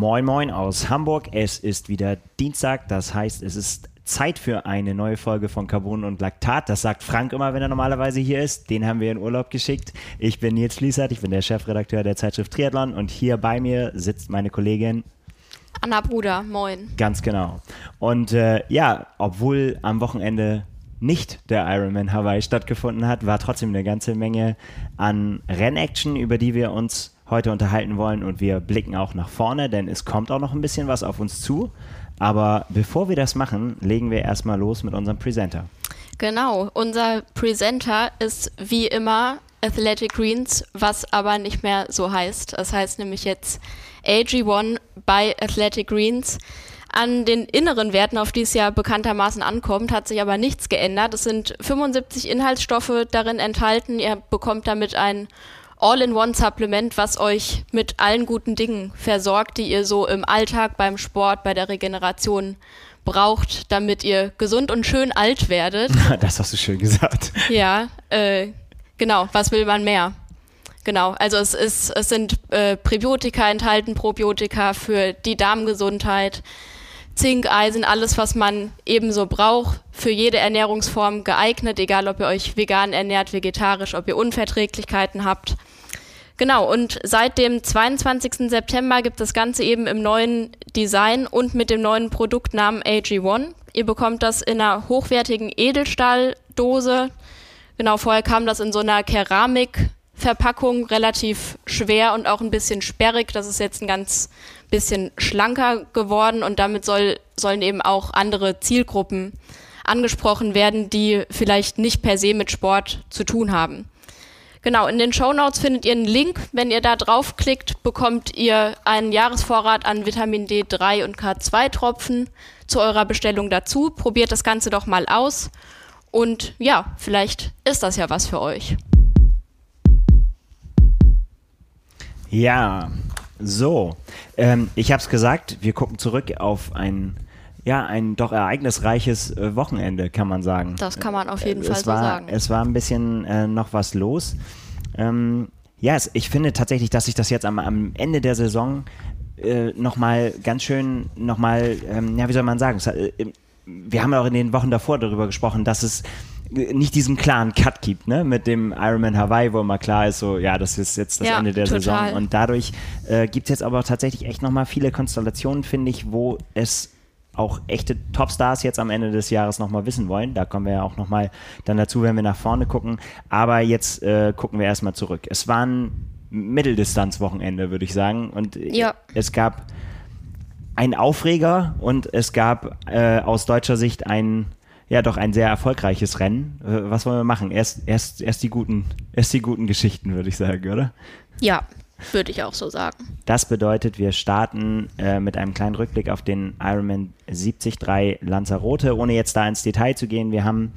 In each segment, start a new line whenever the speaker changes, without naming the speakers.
Moin Moin aus Hamburg. Es ist wieder Dienstag, das heißt, es ist Zeit für eine neue Folge von Carbon und Laktat. Das sagt Frank immer, wenn er normalerweise hier ist. Den haben wir in Urlaub geschickt. Ich bin Nils Fließert, ich bin der Chefredakteur der Zeitschrift Triathlon und hier bei mir sitzt meine Kollegin
Anna Bruder, moin.
Ganz genau. Und äh, ja, obwohl am Wochenende nicht der Ironman Hawaii stattgefunden hat, war trotzdem eine ganze Menge an Rennaction, über die wir uns heute unterhalten wollen und wir blicken auch nach vorne, denn es kommt auch noch ein bisschen was auf uns zu. Aber bevor wir das machen, legen wir erstmal los mit unserem Presenter.
Genau, unser Presenter ist wie immer Athletic Greens, was aber nicht mehr so heißt. Das heißt nämlich jetzt AG1 bei Athletic Greens. An den inneren Werten, auf die es ja bekanntermaßen ankommt, hat sich aber nichts geändert. Es sind 75 Inhaltsstoffe darin enthalten. Ihr bekommt damit ein All-in-One-Supplement, was euch mit allen guten Dingen versorgt, die ihr so im Alltag, beim Sport, bei der Regeneration braucht, damit ihr gesund und schön alt werdet.
Das hast du schön gesagt.
Ja, äh, genau. Was will man mehr? Genau, also es ist, es sind äh, Präbiotika enthalten, Probiotika für die Darmgesundheit, Zink, Eisen, alles, was man ebenso braucht, für jede Ernährungsform geeignet, egal ob ihr euch vegan ernährt, vegetarisch, ob ihr Unverträglichkeiten habt. Genau, und seit dem 22. September gibt das Ganze eben im neuen Design und mit dem neuen Produktnamen AG1. Ihr bekommt das in einer hochwertigen Edelstahldose. Genau, vorher kam das in so einer Keramikverpackung, relativ schwer und auch ein bisschen sperrig. Das ist jetzt ein ganz bisschen schlanker geworden und damit soll, sollen eben auch andere Zielgruppen angesprochen werden, die vielleicht nicht per se mit Sport zu tun haben. Genau, in den Show Notes findet ihr einen Link. Wenn ihr da draufklickt, bekommt ihr einen Jahresvorrat an Vitamin D3 und K2-Tropfen zu eurer Bestellung dazu. Probiert das Ganze doch mal aus. Und ja, vielleicht ist das ja was für euch.
Ja, so. Ähm, ich habe es gesagt, wir gucken zurück auf ein ja, ein doch ereignisreiches äh, Wochenende, kann man sagen.
Das kann man auf jeden
äh,
Fall
es war,
so sagen.
Es war ein bisschen äh, noch was los. Ähm, ja, es, ich finde tatsächlich, dass sich das jetzt am, am Ende der Saison äh, nochmal ganz schön, nochmal, ähm, ja, wie soll man sagen, es, äh, wir haben ja auch in den Wochen davor darüber gesprochen, dass es nicht diesen klaren Cut gibt, ne, mit dem Ironman Hawaii, wo immer klar ist, so, ja, das ist jetzt das
Ja,
Ende der
total.
Saison. Und dadurch äh, gibt es jetzt aber tatsächlich echt nochmal viele Konstellationen, finde ich, wo es auch echte Topstars jetzt am Ende des Jahres nochmal wissen wollen. Da kommen wir ja auch nochmal dann dazu, wenn wir nach vorne gucken. Aber jetzt äh, gucken wir erstmal zurück. Es war ein Mitteldistanzwochenende, würde ich sagen. Und äh,
Ja.
es gab einen Aufreger und es gab äh, aus deutscher Sicht ein ja doch ein sehr erfolgreiches Rennen. Äh, was wollen wir machen? Erst, erst, erst die guten, erst die guten Geschichten, würde ich sagen, oder?
Ja, würde ich auch so sagen.
Das bedeutet, wir starten äh, mit einem kleinen Rückblick auf den Ironman 73 Lanzarote, ohne jetzt da ins Detail zu gehen. Wir haben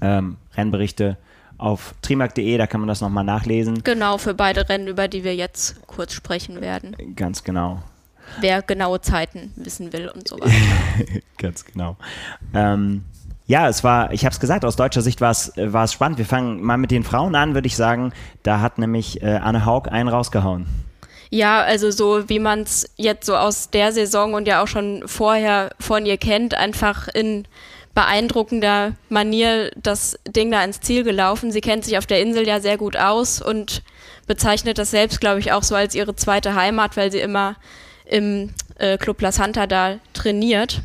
ähm, Rennberichte auf trimark.de, da kann man das nochmal nachlesen.
Genau, für beide Rennen, über die wir jetzt kurz sprechen werden.
Ganz genau.
Wer genaue Zeiten wissen will und so weiter.
Ganz genau. Ähm, ja, es war, ich habe es gesagt, aus deutscher Sicht war es äh, spannend. Wir fangen mal mit den Frauen an, würde ich sagen. Da hat nämlich äh, Anne Haug einen rausgehauen.
Ja, also so wie man es jetzt so aus der Saison und ja auch schon vorher von ihr kennt, einfach in beeindruckender Manier das Ding da ins Ziel gelaufen. Sie kennt sich auf der Insel ja sehr gut aus und bezeichnet das selbst, glaube ich, auch so als ihre zweite Heimat, weil sie immer im äh, Club La Santa da trainiert.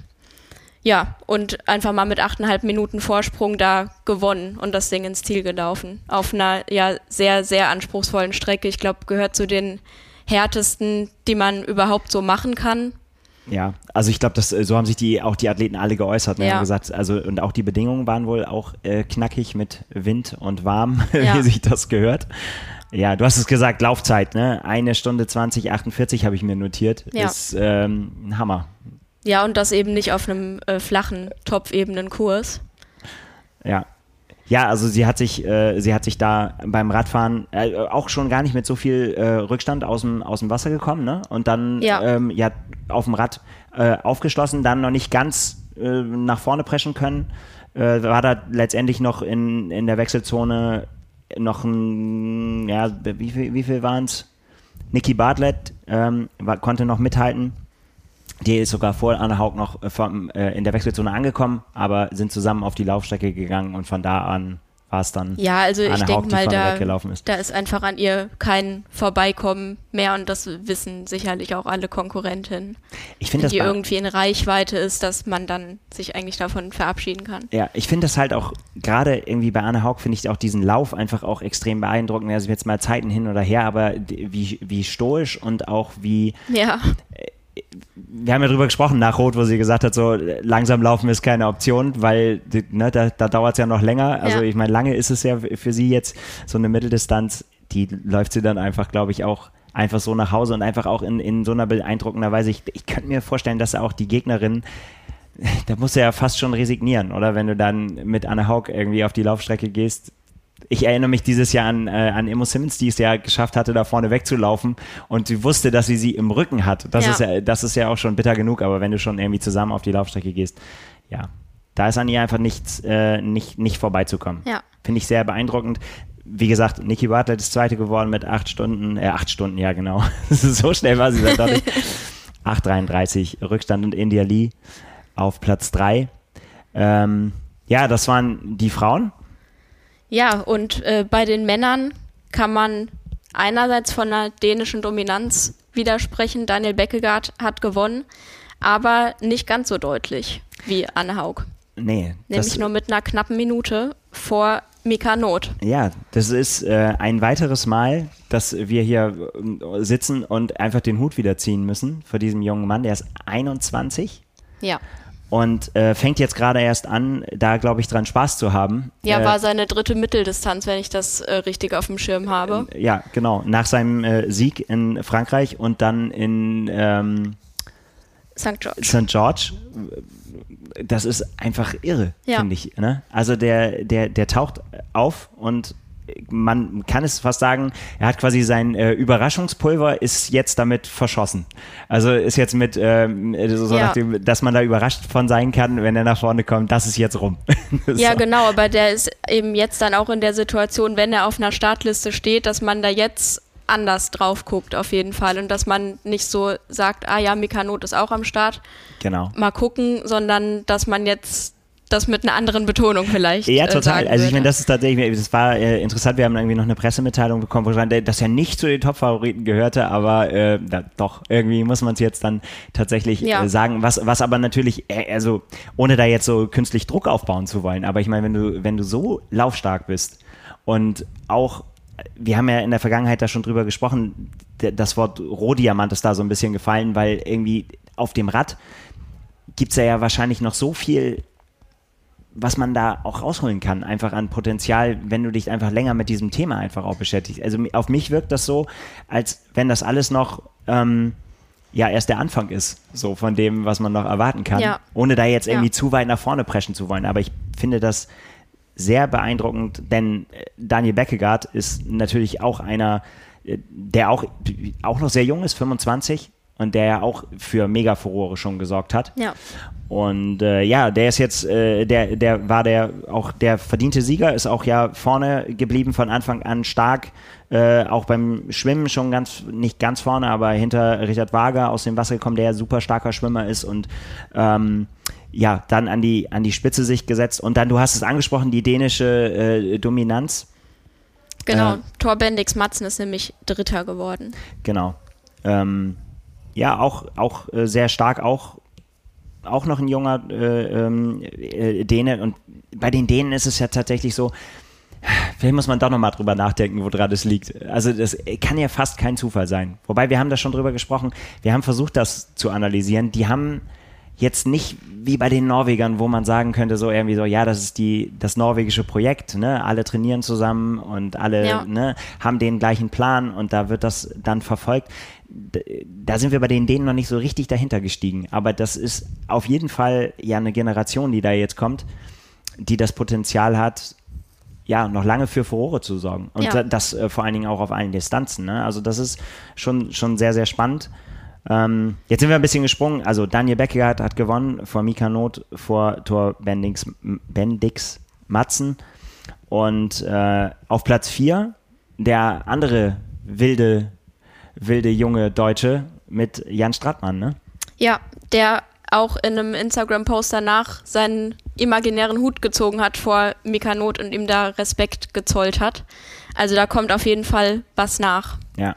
Ja, und einfach mal mit achteinhalb Minuten Vorsprung da gewonnen und das Ding ins Ziel gelaufen. Auf einer ja sehr, sehr anspruchsvollen Strecke. Ich glaube, gehört zu den härtesten, die man überhaupt so machen kann.
Ja, also ich glaube, das so haben sich die auch die Athleten alle geäußert. Ne?
Ja.
Haben gesagt, also und auch die Bedingungen waren wohl auch äh, knackig mit Wind und warm,
Ja.
wie sich das gehört. Ja, du hast es gesagt, Laufzeit, ne? Eine Stunde 20, 48 habe ich mir notiert.
Ja.
Ist ähm, ein Hammer.
Ja, und das eben nicht auf einem äh, flachen, topfebenen Kurs.
Ja. Ja, also sie hat sich, äh, sie hat sich da beim Radfahren äh, auch schon gar nicht mit so viel äh, Rückstand aus dem, aus dem Wasser gekommen, ne? Und dann
Ja.
ähm, ja auf dem Rad äh, aufgeschlossen, dann noch nicht ganz äh, nach vorne preschen können. Äh, war da letztendlich noch in, in der Wechselzone noch ein, ja, wie viel, wie viel waren es? Nikki Bartlett ähm, war, konnte noch mithalten. Die ist sogar vor Anne Haug noch äh, vom, äh, in der Wechselzone angekommen, aber sind zusammen auf die Laufstrecke gegangen und von da an war es dann
Ja, also ich
Anne Haug,
denke mal, da,
ist.
da ist einfach an ihr kein Vorbeikommen mehr und das wissen sicherlich auch alle Konkurrentinnen.
Ich finde
die irgendwie in Reichweite ist, dass man dann sich eigentlich davon verabschieden kann.
Ja, ich finde das halt auch, gerade irgendwie bei Anne Haug finde ich auch diesen Lauf einfach auch extrem beeindruckend. Also jetzt mal Zeiten hin oder her, aber wie, wie stoisch und auch wie,
Ja,
wir haben ja drüber gesprochen nach Rot, wo sie gesagt hat, so langsam laufen ist keine Option, weil ne, da, da dauert es ja noch länger. Also
Ja.
ich meine, lange ist es ja für sie jetzt so eine Mitteldistanz, die läuft sie dann einfach, glaube ich, auch einfach so nach Hause und einfach auch in, in so einer beeindruckender Weise. Ich, ich könnte mir vorstellen, dass auch die Gegnerin da musst du ja fast schon resignieren, oder? Wenn du dann mit Anne Haug irgendwie auf die Laufstrecke gehst. Ich erinnere mich dieses Jahr an, äh, an Emo Simmons, die es ja geschafft hatte, da vorne wegzulaufen und sie wusste, dass sie sie im Rücken hat. Das,
Ja.
ist ja, das ist ja auch schon bitter genug, aber wenn du schon irgendwie zusammen auf die Laufstrecke gehst, ja, da ist an ihr einfach nichts, äh, nicht, nicht vorbeizukommen.
Ja.
Finde ich sehr beeindruckend. Wie gesagt, Nikki Bartlett ist Zweite geworden mit acht Stunden, äh, acht Stunden, ja genau. so schnell war sie dann doch nicht. 8,33 Rückstand und India Lee auf Platz 3. Ähm, ja, das waren die Frauen.
Ja und äh, bei den Männern kann man einerseits von einer dänischen Dominanz widersprechen. Daniel Beckegaard hat gewonnen, aber nicht ganz so deutlich wie Anne Haug.
Nee,
Nämlich nur mit einer knappen Minute vor Mika Not.
ja, das ist äh, ein weiteres Mal, dass wir hier äh, sitzen und einfach den Hut wieder ziehen müssen vor diesem jungen Mann. Der ist 21
Ja.
Und äh, fängt jetzt gerade erst an, da glaube ich dran Spaß zu haben.
Ja,
äh,
war seine dritte Mitteldistanz, wenn ich das äh, richtig auf dem Schirm habe.
Ja, genau. Nach seinem äh, Sieg in Frankreich und dann in ähm,
St. George.
St. George, das ist einfach irre,
Ja.
finde ich. Ne? Also der, der, der taucht auf und man kann es fast sagen, er hat quasi sein äh, Überraschungspulver ist jetzt damit verschossen. Also ist jetzt mit, ähm, so
Ja.
nach dem, dass man da überrascht von sein kann, wenn er nach vorne kommt, das ist jetzt rum.
Ja,
So.
genau, aber der ist eben jetzt dann auch in der Situation, wenn er auf einer Startliste steht, dass man da jetzt anders drauf guckt, auf jeden Fall. Und dass man nicht so sagt, ah ja, Mikanot ist auch am Start,
Genau.
mal gucken, sondern dass man jetzt das mit einer anderen Betonung vielleicht.
Ja,
äh,
total. also ich meine, das ist tatsächlich, das war äh, interessant, wir haben irgendwie noch eine Pressemitteilung bekommen, wo stand, dass er nicht zu den Top-Favoriten gehörte, aber äh, da, doch, irgendwie muss man es jetzt dann tatsächlich
Ja.
äh, sagen, was, was aber natürlich, äh, also ohne da jetzt so künstlich Druck aufbauen zu wollen, aber ich meine, wenn du, wenn du so laufstark bist und auch wir haben ja in der Vergangenheit da schon drüber gesprochen, das Wort Rohdiamant ist da so ein bisschen gefallen, weil irgendwie auf dem Rad gibt es ja, ja wahrscheinlich noch so viel was man da auch rausholen kann, einfach an Potenzial, wenn du dich einfach länger mit diesem Thema einfach auch beschäftigst. Also auf mich wirkt das so, als wenn das alles noch ähm, ja erst der Anfang ist, so von dem, was man noch erwarten kann,
Ja.
ohne da jetzt irgendwie
Ja.
zu weit nach vorne preschen zu wollen. Aber ich finde das sehr beeindruckend, denn äh, Daniel Beckegaard ist natürlich auch einer, äh, der auch, auch noch sehr jung ist, 25, und der ja auch für Mega-Furore schon gesorgt hat.
Ja.
Und äh, ja, der ist jetzt, äh, der, der war der auch der verdiente Sieger, ist auch ja vorne geblieben von Anfang an stark, äh, auch beim Schwimmen schon ganz, nicht ganz vorne, aber hinter Richard Wager aus dem Wasser gekommen, der ja super starker Schwimmer ist und ähm, ja, dann an die, an die Spitze sich gesetzt. Und dann, du hast es angesprochen, die dänische äh, Dominanz.
Genau.
Äh,
Thor Bendix Matzen ist nämlich Dritter geworden.
Genau. Ähm, ja, auch, auch äh, sehr stark, auch, auch noch ein junger äh, ähm, äh, Däne. Und bei den Dänen ist es ja tatsächlich so, vielleicht muss man doch nochmal drüber nachdenken, woran es liegt. Also das kann ja fast kein Zufall sein. Wobei, wir haben da schon drüber gesprochen, wir haben versucht, das zu analysieren. Die haben jetzt nicht wie bei den Norwegern, wo man sagen könnte, so irgendwie so, ja, das ist die, das norwegische Projekt, ne? Alle trainieren zusammen und alle
Ja.
ne, haben den gleichen Plan und da wird das dann verfolgt. Da sind wir bei den Dänen noch nicht so richtig dahinter gestiegen. Aber das ist auf jeden Fall ja eine Generation, die da jetzt kommt, die das Potenzial hat, ja, noch lange für Furore zu sorgen. Und
Ja.
da- das äh, vor allen Dingen auch auf allen Distanzen. Ne? Also das ist schon, schon sehr, sehr spannend. Ähm, jetzt sind wir ein bisschen gesprungen. Also Daniel Beckegaard hat gewonnen vor Mika Not, vor Tor Bendix, Bendix Matzen. Und äh, auf Platz 4 der andere wilde wilde junge Deutsche mit Jan Stratmann, ne?
Ja, der auch in einem Instagram-Post danach seinen imaginären Hut gezogen hat vor Mika Not und ihm da Respekt gezollt hat. Also da kommt auf jeden Fall was nach.
Ja,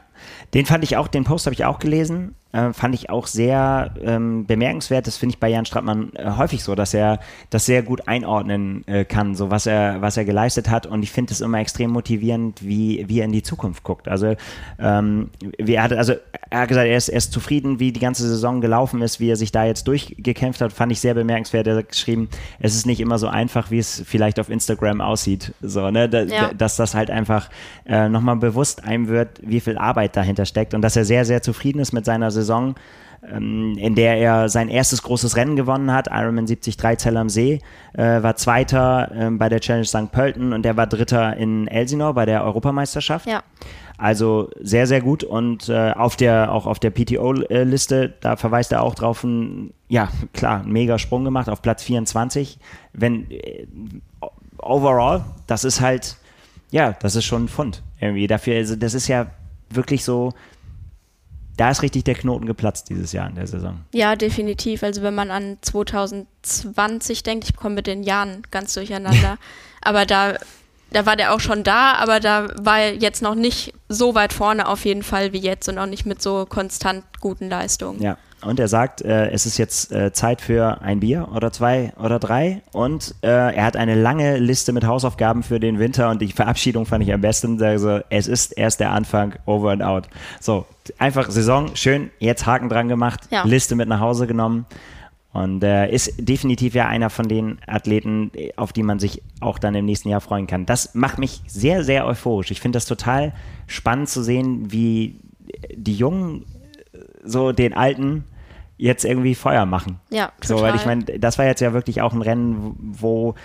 den fand ich auch, den Post habe ich auch gelesen äh, fand ich auch sehr ähm, bemerkenswert. Das finde ich bei Jan Strattmann äh, häufig so, dass er das sehr gut einordnen äh, kann, so was er, was er geleistet hat. Und ich finde es immer extrem motivierend, wie, wie er in die Zukunft guckt. Also, ähm, wie er hat, also er hat gesagt, er ist, er ist zufrieden, wie die ganze Saison gelaufen ist, wie er sich da jetzt durchgekämpft hat, fand ich sehr bemerkenswert. Er hat geschrieben, es ist nicht immer so einfach, wie es vielleicht auf Instagram aussieht. So, ne? Da, ja. Dass das halt einfach äh, nochmal bewusst einem wird, wie viel Arbeit dahinter steckt und dass er sehr, sehr zufrieden ist mit seiner Saison Saison, ähm, in der er sein erstes großes Rennen gewonnen hat, Ironman 73 Zell am See, äh, war Zweiter äh, bei der Challenge St. Pölten und er war Dritter in Elsinore bei der Europameisterschaft.
Ja.
Also sehr, sehr gut und äh, auf der, auch auf der PTO-Liste, da verweist er auch drauf, ein, ja, klar, einen mega Sprung gemacht auf Platz 24. Wenn, äh, overall, das ist halt, ja, das ist schon ein Fund irgendwie. Dafür, also das ist ja wirklich so, da ist richtig der Knoten geplatzt dieses Jahr in der Saison.
Ja, definitiv. Also wenn man an 2020 denkt, ich komme mit den Jahren ganz durcheinander, aber da, da war der auch schon da, aber da war er jetzt noch nicht so weit vorne auf jeden Fall wie jetzt und auch nicht mit so konstant guten Leistungen.
Ja, und er sagt, äh, es ist jetzt äh, Zeit für ein Bier oder zwei oder drei. Und äh, er hat eine lange Liste mit Hausaufgaben für den Winter und die Verabschiedung fand ich am besten. Also, es ist erst der Anfang, over and out. So, einfach Saison, schön, jetzt Haken dran gemacht, ja. Liste mit nach Hause genommen. Und äh, ist definitiv ja einer von den Athleten, auf die man sich auch dann im nächsten Jahr freuen kann. Das macht mich sehr, sehr euphorisch. Ich finde das total spannend zu sehen, wie die Jungen so den Alten jetzt irgendwie Feuer machen.
Ja,
total. So, weil ich meine, das war jetzt ja wirklich auch ein Rennen, wo,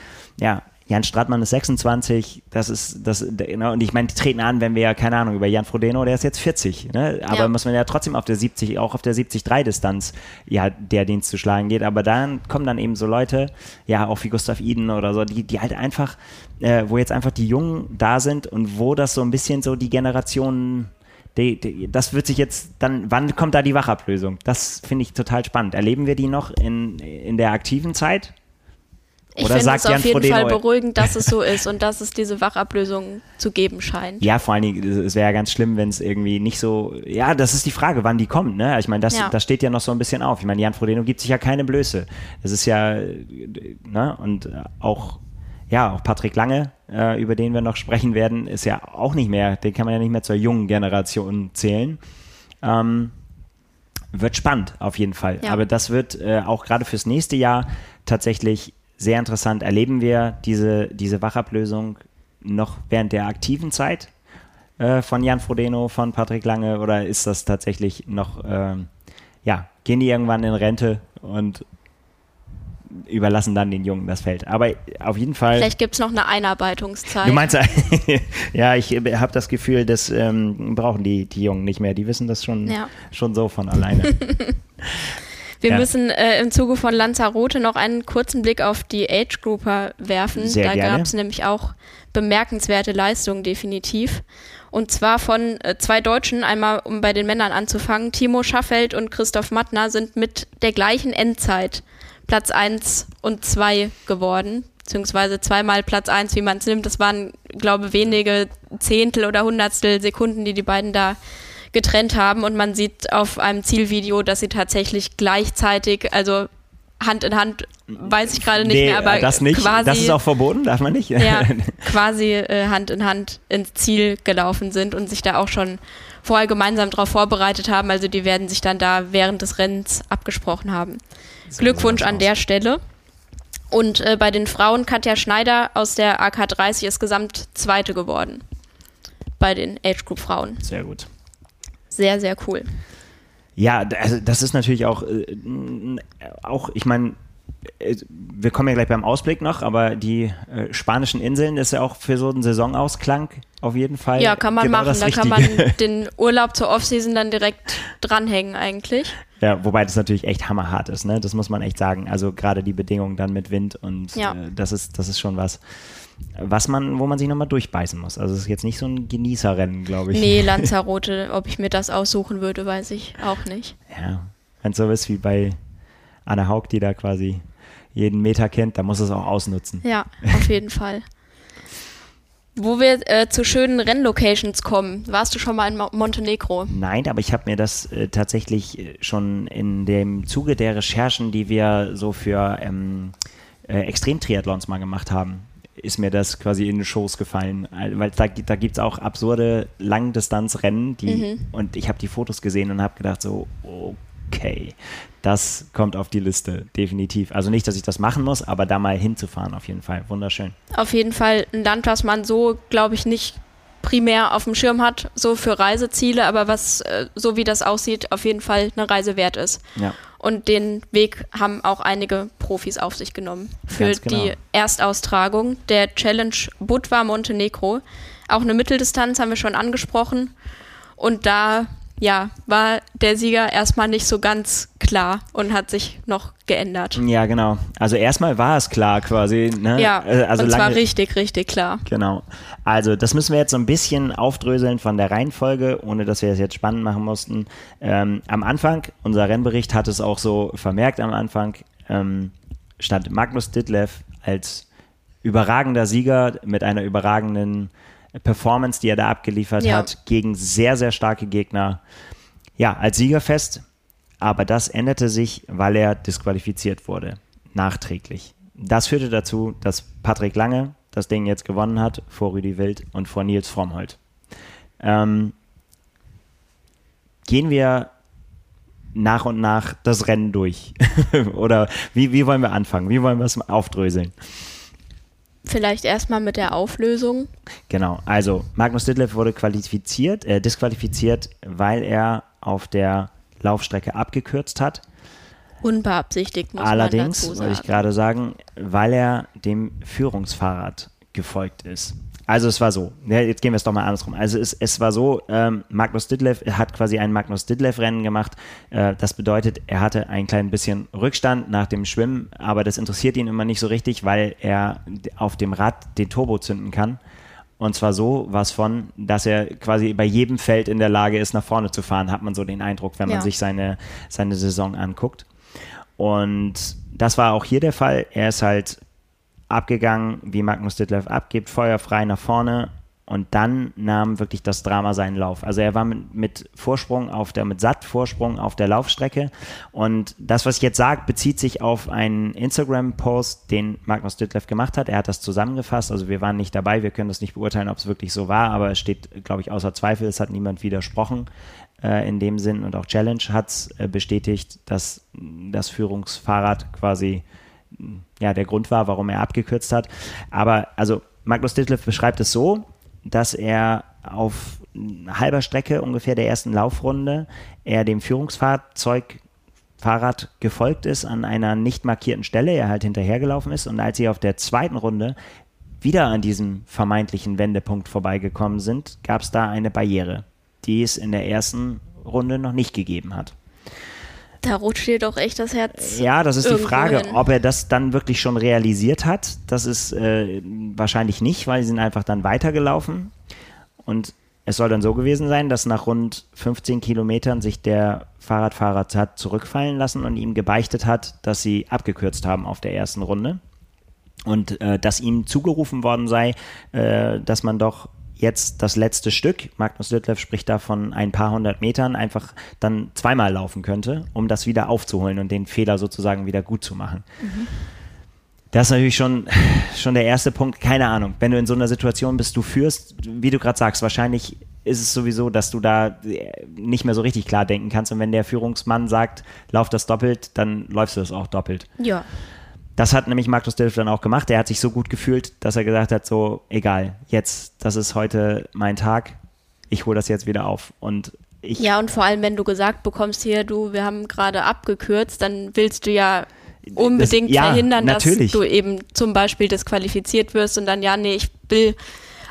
ja, Jan Stratmann ist 26, das ist, das, genau, und ich meine, die treten an, wenn wir ja, keine Ahnung, über Jan Frodeno, der ist jetzt 40, ne? aber ja. muss man ja trotzdem auf der 70, auch auf der 70-3-Distanz, ja, der Dienst zu schlagen geht, aber dann kommen dann eben so Leute, ja, auch wie Gustav Iden oder so, die, die halt einfach, äh, wo jetzt einfach die Jungen da sind und wo das so ein bisschen so die Generationen die, die, das wird sich jetzt dann, wann kommt da die Wachablösung? Das finde ich total spannend. Erleben wir die noch in, in der aktiven Zeit?
Ich finde es auf jeden Frodeno, Fall beruhigend, dass es so ist und dass es diese Wachablösung zu geben scheint.
Ja, vor allen Dingen, es wäre ja ganz schlimm, wenn es irgendwie nicht so, ja, das ist die Frage, wann die kommt, ne? Ich meine, das, ja. das steht ja noch so ein bisschen auf. Ich meine, Jan Frodeno gibt sich ja keine Blöße. Das ist ja, ne, und auch ja, auch Patrick Lange, äh, über den wir noch sprechen werden, ist ja auch nicht mehr, den kann man ja nicht mehr zur jungen Generation zählen. Ähm, wird spannend auf jeden Fall. Ja. Aber das wird äh, auch gerade fürs nächste Jahr tatsächlich sehr interessant. Erleben wir diese, diese Wachablösung noch während der aktiven Zeit äh, von Jan Frodeno, von Patrick Lange oder ist das tatsächlich noch, ähm, ja, gehen die irgendwann in Rente und überlassen dann den Jungen das Feld. Aber auf jeden Fall.
Vielleicht gibt es noch eine Einarbeitungszeit.
Du meinst, ja, ich habe das Gefühl, das ähm, brauchen die, die Jungen nicht mehr. Die wissen das schon, ja. schon so von alleine.
Wir ja. müssen äh, im Zuge von Lanzarote noch einen kurzen Blick auf die Age Grouper werfen.
Sehr
da gab es nämlich auch bemerkenswerte Leistungen definitiv. Und zwar von äh, zwei Deutschen, einmal um bei den Männern anzufangen. Timo Schaffeld und Christoph Mattner sind mit der gleichen Endzeit Platz 1 und 2 geworden, beziehungsweise zweimal Platz 1, wie man es nimmt. Das waren, glaube ich, wenige Zehntel oder Hundertstel Sekunden, die die beiden da getrennt haben. Und man sieht auf einem Zielvideo, dass sie tatsächlich gleichzeitig, also Hand in Hand, weiß ich gerade nicht nee, mehr, aber
das nicht.
quasi.
Das ist auch verboten, darf man nicht.
Ja, quasi äh, Hand in Hand ins Ziel gelaufen sind und sich da auch schon vorher gemeinsam darauf vorbereitet haben. Also die werden sich dann da während des Rennens abgesprochen haben. Glückwunsch an der Stelle. Und äh, bei den Frauen Katja Schneider aus der AK30 ist gesamt Zweite geworden. Bei den Age Group Frauen.
Sehr gut.
Sehr, sehr cool.
Ja, also das ist natürlich auch, äh, auch ich meine, wir kommen ja gleich beim Ausblick noch, aber die äh, spanischen Inseln ist ja auch für so einen Saisonausklang auf jeden Fall.
Ja, kann man genau machen. Da kann man den Urlaub zur Offseason dann direkt dranhängen eigentlich.
Ja, wobei das natürlich echt hammerhart ist, ne? Das muss man echt sagen. Also gerade die Bedingungen dann mit Wind und ja. äh, das ist, das ist schon was. was man, wo man sich nochmal durchbeißen muss. Also es ist jetzt nicht so ein Genießerrennen, glaube ich.
Nee, Lanzarote, ob ich mir das aussuchen würde, weiß ich auch nicht.
Ja, wenn es so ist wie bei Anna Haug, die da quasi jeden Meter kennt, dann muss es auch ausnutzen.
Ja, auf jeden Fall. Wo wir äh, zu schönen Rennlocations kommen. Warst du schon mal in Mo Montenegro?
Nein, aber ich habe mir das äh, tatsächlich äh, schon in dem Zuge der Recherchen, die wir so für ähm, äh, Extremtriathlons mal gemacht haben, ist mir das quasi in den Schoß gefallen. Weil da, da gibt es auch absurde Langdistanzrennen, die, mhm. und ich habe die Fotos gesehen und habe gedacht so, okay, das kommt auf die Liste, definitiv. Also nicht, dass ich das machen muss, aber da mal hinzufahren, auf jeden Fall. Wunderschön.
Auf jeden Fall ein Land, was man so, glaube ich, nicht primär auf dem Schirm hat, so für Reiseziele, aber was, äh, so wie das aussieht, auf jeden Fall eine Reise wert ist.
Ja.
Und den Weg haben auch einige Profis auf sich genommen für genau. die Erstaustragung der Challenge Budva Montenegro. Auch eine Mitteldistanz haben wir schon angesprochen. Und da ja, war der Sieger erstmal nicht so ganz klar und hat sich noch geändert.
Ja, genau. Also erstmal war es klar quasi. Ne?
Ja, äh, also und zwar richtig, richtig klar.
Genau. Also das müssen wir jetzt so ein bisschen aufdröseln von der Reihenfolge, ohne dass wir es jetzt spannend machen mussten. Ähm, am Anfang, unser Rennbericht hat es auch so vermerkt am Anfang, ähm, stand Magnus Ditlev als überragender Sieger mit einer überragenden Performance, die er da abgeliefert ja. hat, gegen sehr, sehr starke Gegner. Ja, als Sieger fest, aber das änderte sich, weil er disqualifiziert wurde, nachträglich. Das führte dazu, dass Patrick Lange das Ding jetzt gewonnen hat vor Rüdi Wild und vor Nils Frommholt. Ähm, gehen wir nach und nach das Rennen durch? Oder wie, wie wollen wir anfangen? Wie wollen wir es aufdröseln?
Vielleicht erstmal mit der Auflösung.
Genau, also Magnus Ditlev wurde qualifiziert, äh, disqualifiziert, weil er auf der Laufstrecke abgekürzt hat.
Unbeabsichtigt, muss
Allerdings,
man dazu sagen.
wollte ich gerade sagen, weil er dem Führungsfahrrad gefolgt ist. Also es war so, ja, jetzt gehen wir es doch mal andersrum. Also es, es war so, ähm, Magnus Didlev hat quasi ein Magnus Didlev-Rennen gemacht. Äh, das bedeutet, er hatte ein klein bisschen Rückstand nach dem Schwimmen, aber das interessiert ihn immer nicht so richtig, weil er auf dem Rad den Turbo zünden kann. Und zwar so was von, dass er quasi bei jedem Feld in der Lage ist, nach vorne zu fahren, hat man so den Eindruck, wenn man ja. sich seine, seine Saison anguckt. Und das war auch hier der Fall. Er ist halt abgegangen, wie Magnus Ditlev abgibt, feuerfrei nach vorne und dann nahm wirklich das Drama seinen Lauf. Also er war mit, mit Vorsprung auf der, mit satt Vorsprung auf der Laufstrecke. Und das, was ich jetzt sage, bezieht sich auf einen Instagram-Post, den Magnus Ditlev gemacht hat. Er hat das zusammengefasst. Also wir waren nicht dabei, wir können das nicht beurteilen, ob es wirklich so war, aber es steht, glaube ich, außer Zweifel, es hat niemand widersprochen äh, in dem Sinn. Und auch Challenge hat es äh, bestätigt, dass das Führungsfahrrad quasi ja, der Grund war, warum er abgekürzt hat. Aber also Magnus Ditlev beschreibt es so, dass er auf halber Strecke ungefähr der ersten Laufrunde er dem Führungsfahrzeug Fahrrad gefolgt ist an einer nicht markierten Stelle, er halt hinterhergelaufen ist und als sie auf der zweiten Runde wieder an diesem vermeintlichen Wendepunkt vorbeigekommen sind, gab es da eine Barriere, die es in der ersten Runde noch nicht gegeben hat.
Da rutscht dir doch echt das Herz.
Ja, das ist die Frage, hin. ob er das dann wirklich schon realisiert hat. Das ist äh, wahrscheinlich nicht, weil sie sind einfach dann weitergelaufen. Und es soll dann so gewesen sein, dass nach rund 15 Kilometern sich der Fahrradfahrer hat zurückfallen lassen und ihm gebeichtet hat, dass sie abgekürzt haben auf der ersten Runde. Und äh, dass ihm zugerufen worden sei, äh, dass man doch jetzt das letzte Stück, Magnus Ditlev spricht da von ein paar hundert Metern, einfach dann zweimal laufen könnte, um das wieder aufzuholen und den Fehler sozusagen wieder gut zu machen. Mhm. Das ist natürlich schon, schon der erste Punkt. Keine Ahnung, wenn du in so einer Situation bist, du führst, wie du gerade sagst, wahrscheinlich ist es sowieso, dass du da nicht mehr so richtig klar denken kannst. Und wenn der Führungsmann sagt, lauf das doppelt, dann läufst du das auch doppelt.
Ja.
Das hat nämlich Markus Dilf dann auch gemacht. Er hat sich so gut gefühlt, dass er gesagt hat, so egal, jetzt, das ist heute mein Tag, ich hole das jetzt wieder auf. Und ich
ja, und vor allem, wenn du gesagt bekommst, hier, du, wir haben gerade abgekürzt, dann willst du ja unbedingt das, ja, verhindern, natürlich. dass du eben zum Beispiel disqualifiziert wirst und dann, ja, nee, ich will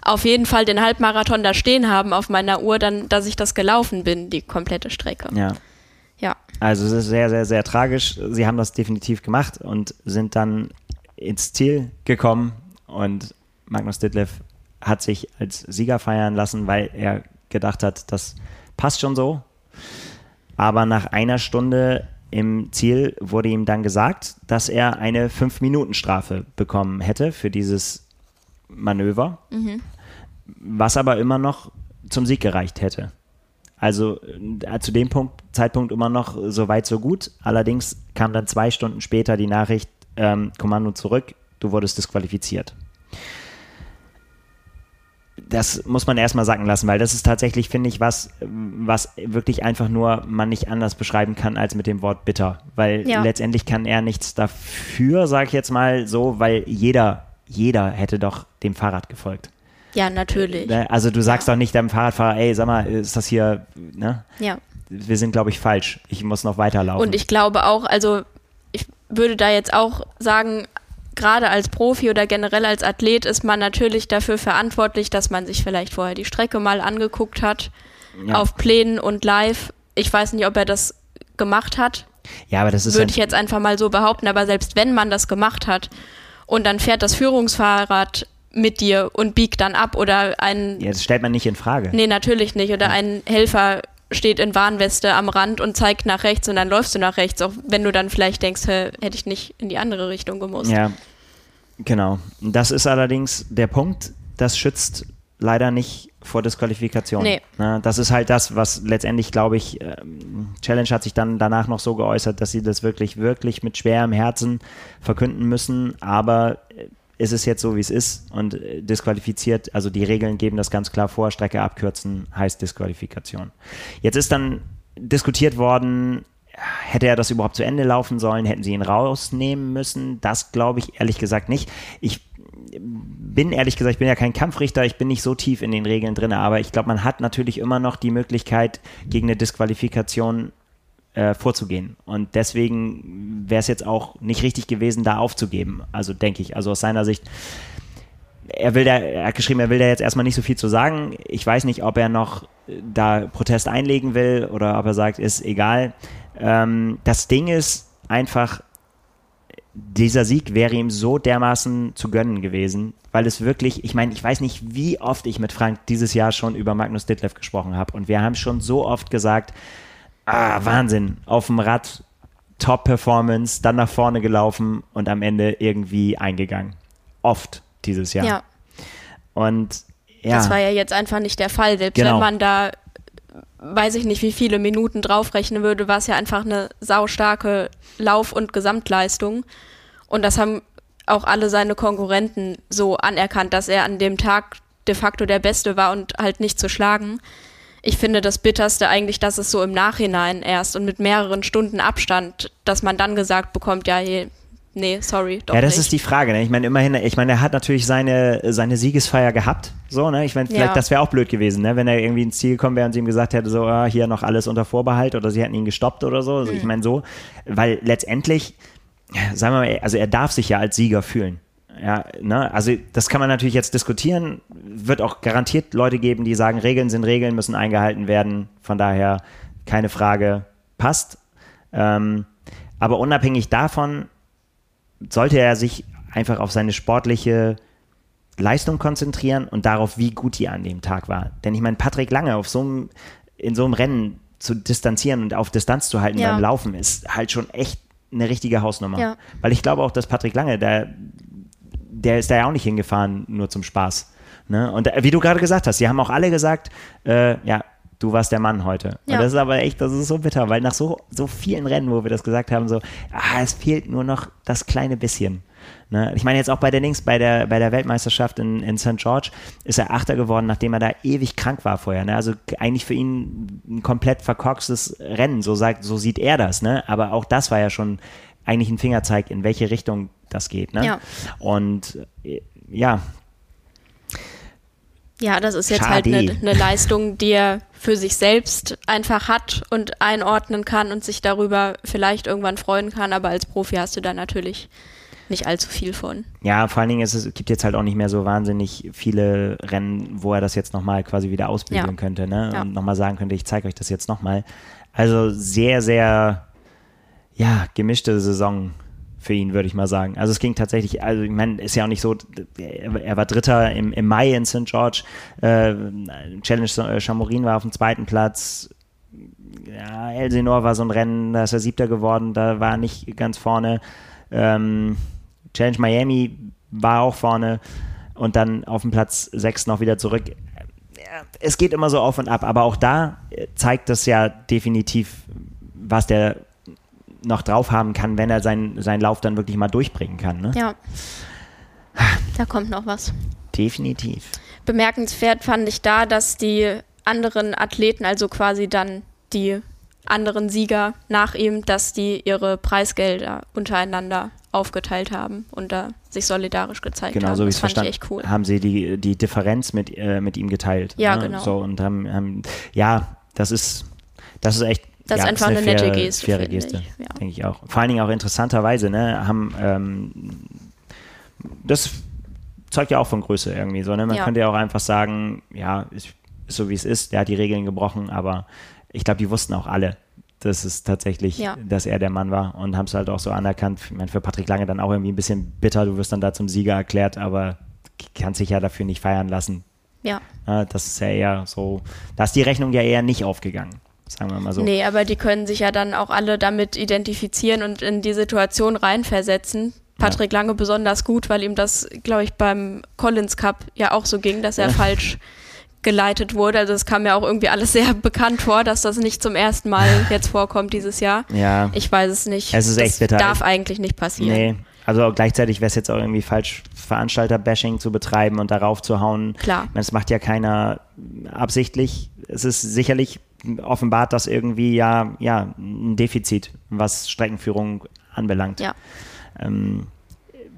auf jeden Fall den Halbmarathon da stehen haben auf meiner Uhr, dann, dass ich das gelaufen bin, die komplette Strecke.
Ja.
Ja.
Also es ist sehr, sehr, sehr tragisch. Sie haben das definitiv gemacht und sind dann ins Ziel gekommen und Magnus Ditlev hat sich als Sieger feiern lassen, weil er gedacht hat, das passt schon so. Aber nach einer Stunde im Ziel wurde ihm dann gesagt, dass er eine 5-Minuten-Strafe bekommen hätte für dieses Manöver, mhm. was aber immer noch zum Sieg gereicht hätte. Also äh, zu dem Punkt, Zeitpunkt immer noch so weit, so gut. Allerdings kam dann zwei Stunden später die Nachricht, ähm, Kommando zurück, du wurdest disqualifiziert das muss man erstmal sacken lassen, weil das ist tatsächlich, finde ich, was, was wirklich einfach nur man nicht anders beschreiben kann als mit dem Wort bitter. Weil ja. letztendlich kann er nichts dafür, sage ich jetzt mal so, weil jeder, jeder hätte doch dem Fahrrad gefolgt.
Ja, natürlich.
Ne? Also du sagst ja. doch nicht deinem Fahrradfahrer, ey, sag mal, ist das hier, ne?
Ja.
Wir sind, glaube ich, falsch. Ich muss noch weiterlaufen.
Und ich glaube auch, also ich würde da jetzt auch sagen, gerade als Profi oder generell als Athlet ist man natürlich dafür verantwortlich, dass man sich vielleicht vorher die Strecke mal angeguckt hat, ja. auf Plänen und live. Ich weiß nicht, ob er das gemacht hat.
Ja, aber das ist.
Würde ich jetzt einfach mal so behaupten, aber selbst wenn man das gemacht hat und dann fährt das Führungsfahrrad mit dir und biegt dann ab oder ein.
Ja, das stellt man nicht in Frage.
Nee, natürlich nicht. Oder ja. ein Helfer steht in Warnweste am Rand und zeigt nach rechts und dann läufst du nach rechts, auch wenn du dann vielleicht denkst, hätte ich nicht in die andere Richtung gemusst.
Ja, genau. Das ist allerdings der Punkt, das schützt leider nicht vor Disqualifikation. Nee. das ist halt das, was letztendlich, glaube ich, ähm, Challenge hat sich dann danach noch so geäußert, dass sie das wirklich, wirklich mit schwerem Herzen verkünden müssen, aber äh, ist es jetzt so, wie es ist und äh, disqualifiziert, also die Regeln geben das ganz klar vor, Strecke abkürzen heißt Disqualifikation. Jetzt ist dann diskutiert worden, hätte er das überhaupt zu Ende laufen sollen, hätten sie ihn rausnehmen müssen, das glaube ich ehrlich gesagt nicht. Ich bin ehrlich gesagt, ich bin ja kein Kampfrichter, ich bin nicht so tief in den Regeln drin, aber ich glaube, man hat natürlich immer noch die Möglichkeit, gegen eine Disqualifikation äh, vorzugehen. Und deswegen wäre es jetzt auch nicht richtig gewesen, da aufzugeben. Also denke ich, also aus seiner Sicht. Er will da, er hat geschrieben, er will da jetzt erstmal nicht so viel zu sagen. Ich weiß nicht, ob er noch äh, da Protest einlegen will oder ob er sagt, ist egal. Ähm, das Ding ist einfach, dieser Sieg wäre ihm so dermaßen zu gönnen gewesen, weil es wirklich, ich meine, ich weiß nicht, wie oft ich mit Frank dieses Jahr schon über Magnus Ditlev gesprochen habe und wir haben schon so oft gesagt, ah, Wahnsinn, auf dem Rad, Top-Performance, dann nach vorne gelaufen und am Ende irgendwie eingegangen. Oft dieses Jahr. Ja. Und ja.
Das war ja jetzt einfach nicht der Fall. Selbst genau. wenn man da, weiß ich nicht, wie viele Minuten draufrechnen würde, war es ja einfach eine saustarke Lauf- und Gesamtleistung. Und das haben auch alle seine Konkurrenten so anerkannt, dass er an dem Tag de facto der Beste war und halt nicht zu schlagen ich finde das Bitterste eigentlich, dass es so im Nachhinein erst und mit mehreren Stunden Abstand, dass man dann gesagt bekommt, ja, hier, nee, sorry,
doch Ja, das
nicht.
ist die Frage. Ne? Ich meine, immerhin, ich meine, er hat natürlich seine, seine Siegesfeier gehabt. So, ne? Ich meine, vielleicht, ja. das wäre auch blöd gewesen, ne? Wenn er irgendwie ins Ziel gekommen wäre und sie ihm gesagt hätte, so, ah, hier noch alles unter Vorbehalt oder sie hätten ihn gestoppt oder so. Also, mhm. Ich meine, so, weil letztendlich, sagen wir mal, also er darf sich ja als Sieger fühlen. Ja, ne? Also das kann man natürlich jetzt diskutieren. Wird auch garantiert Leute geben, die sagen, Regeln sind Regeln, müssen eingehalten werden. Von daher keine Frage, passt. Ähm, aber unabhängig davon sollte er sich einfach auf seine sportliche Leistung konzentrieren und darauf, wie gut die an dem Tag war. Denn ich meine, Patrick Lange auf so einem, in so einem Rennen zu distanzieren und auf Distanz zu halten ja. beim Laufen ist halt schon echt eine richtige Hausnummer. Ja. Weil ich glaube auch, dass Patrick Lange, der der ist da ja auch nicht hingefahren, nur zum Spaß. Ne? Und äh, wie du gerade gesagt hast, sie haben auch alle gesagt, äh, ja, du warst der Mann heute. Ja. Und das ist aber echt, das ist so bitter, weil nach so, so vielen Rennen, wo wir das gesagt haben, so, ah, es fehlt nur noch das kleine bisschen. Ne? Ich meine jetzt auch bei der Links, bei der, bei der Weltmeisterschaft in, in St. George ist er Achter geworden, nachdem er da ewig krank war vorher. Ne? Also eigentlich für ihn ein komplett verkorkstes Rennen, so sagt, so sieht er das, ne? Aber auch das war ja schon eigentlich ein Fingerzeig, in welche Richtung das geht. Ne? Ja. Und äh, ja.
Ja, das ist jetzt Schade. halt eine, eine Leistung, die er für sich selbst einfach hat und einordnen kann und sich darüber vielleicht irgendwann freuen kann, aber als Profi hast du da natürlich nicht allzu viel von.
Ja, vor allen Dingen ist es gibt jetzt halt auch nicht mehr so wahnsinnig viele Rennen, wo er das jetzt nochmal quasi wieder ausbilden ja. könnte, ne? Ja. Und nochmal sagen könnte, ich zeige euch das jetzt nochmal. Also sehr, sehr, ja, gemischte Saison für ihn, würde ich mal sagen. Also es ging tatsächlich, also ich meine, ist ja auch nicht so, er, war Dritter im, im Mai in St. George, äh, Challenge Chamorin war auf dem zweiten Platz, ja, Elsinore war so ein Rennen, da ist er Siebter geworden, da war nicht ganz vorne. Ähm, Challenge Miami war auch vorne und dann auf dem Platz 6 noch wieder zurück. Es geht immer so auf und ab, aber auch da zeigt das ja definitiv, was der noch drauf haben kann, wenn er seinen, seinen Lauf dann wirklich mal durchbringen kann. Ne?
Ja. Da kommt noch was.
Definitiv.
Bemerkenswert fand ich da, dass die anderen Athleten, also quasi dann die anderen Sieger nach ihm, dass die ihre Preisgelder untereinander aufgeteilt haben und da sich solidarisch gezeigt
genau,
haben.
Genau, so wie ich verstanden echt cool. haben sie die, die Differenz mit, äh, mit ihm geteilt.
Ja, ne? genau.
So, und haben, haben, ja, das ist, das ist echt
das
ja,
ist einfach eine,
eine
faire, nette Geste.
Faire Geste, ja. denke ich auch. Vor allen Dingen auch interessanterweise, ne, haben, ähm, das zeugt ja auch von Größe irgendwie so, ne? Man ja. könnte ja auch einfach sagen, ja, ist, ist so wie es ist, der hat die Regeln gebrochen, aber ich glaube, die wussten auch alle, dass es tatsächlich, ja. dass er der Mann war und haben es halt auch so anerkannt. Ich meine, für Patrick Lange dann auch irgendwie ein bisschen bitter, du wirst dann da zum Sieger erklärt, aber kannst sich ja dafür nicht feiern lassen. Ja. Das ist ja eher so, da ist die Rechnung ja eher nicht aufgegangen. Sagen wir mal so.
Nee, aber die können sich ja dann auch alle damit identifizieren und in die Situation reinversetzen. Patrick ja. Lange besonders gut, weil ihm das, glaube ich, beim Collins Cup ja auch so ging, dass er falsch geleitet wurde. Also es kam mir auch irgendwie alles sehr bekannt vor, dass das nicht zum ersten Mal jetzt vorkommt dieses Jahr.
Ja.
Ich weiß es nicht.
Es ist
das
echt bitter.
darf eigentlich nicht passieren. Nee.
Also gleichzeitig wäre es jetzt auch irgendwie falsch, Veranstalter-Bashing zu betreiben und darauf zu hauen.
Klar.
Das macht ja keiner absichtlich. Es ist sicherlich offenbart, dass irgendwie ja, ja ein Defizit, was Streckenführung anbelangt.
Ja.
Ähm,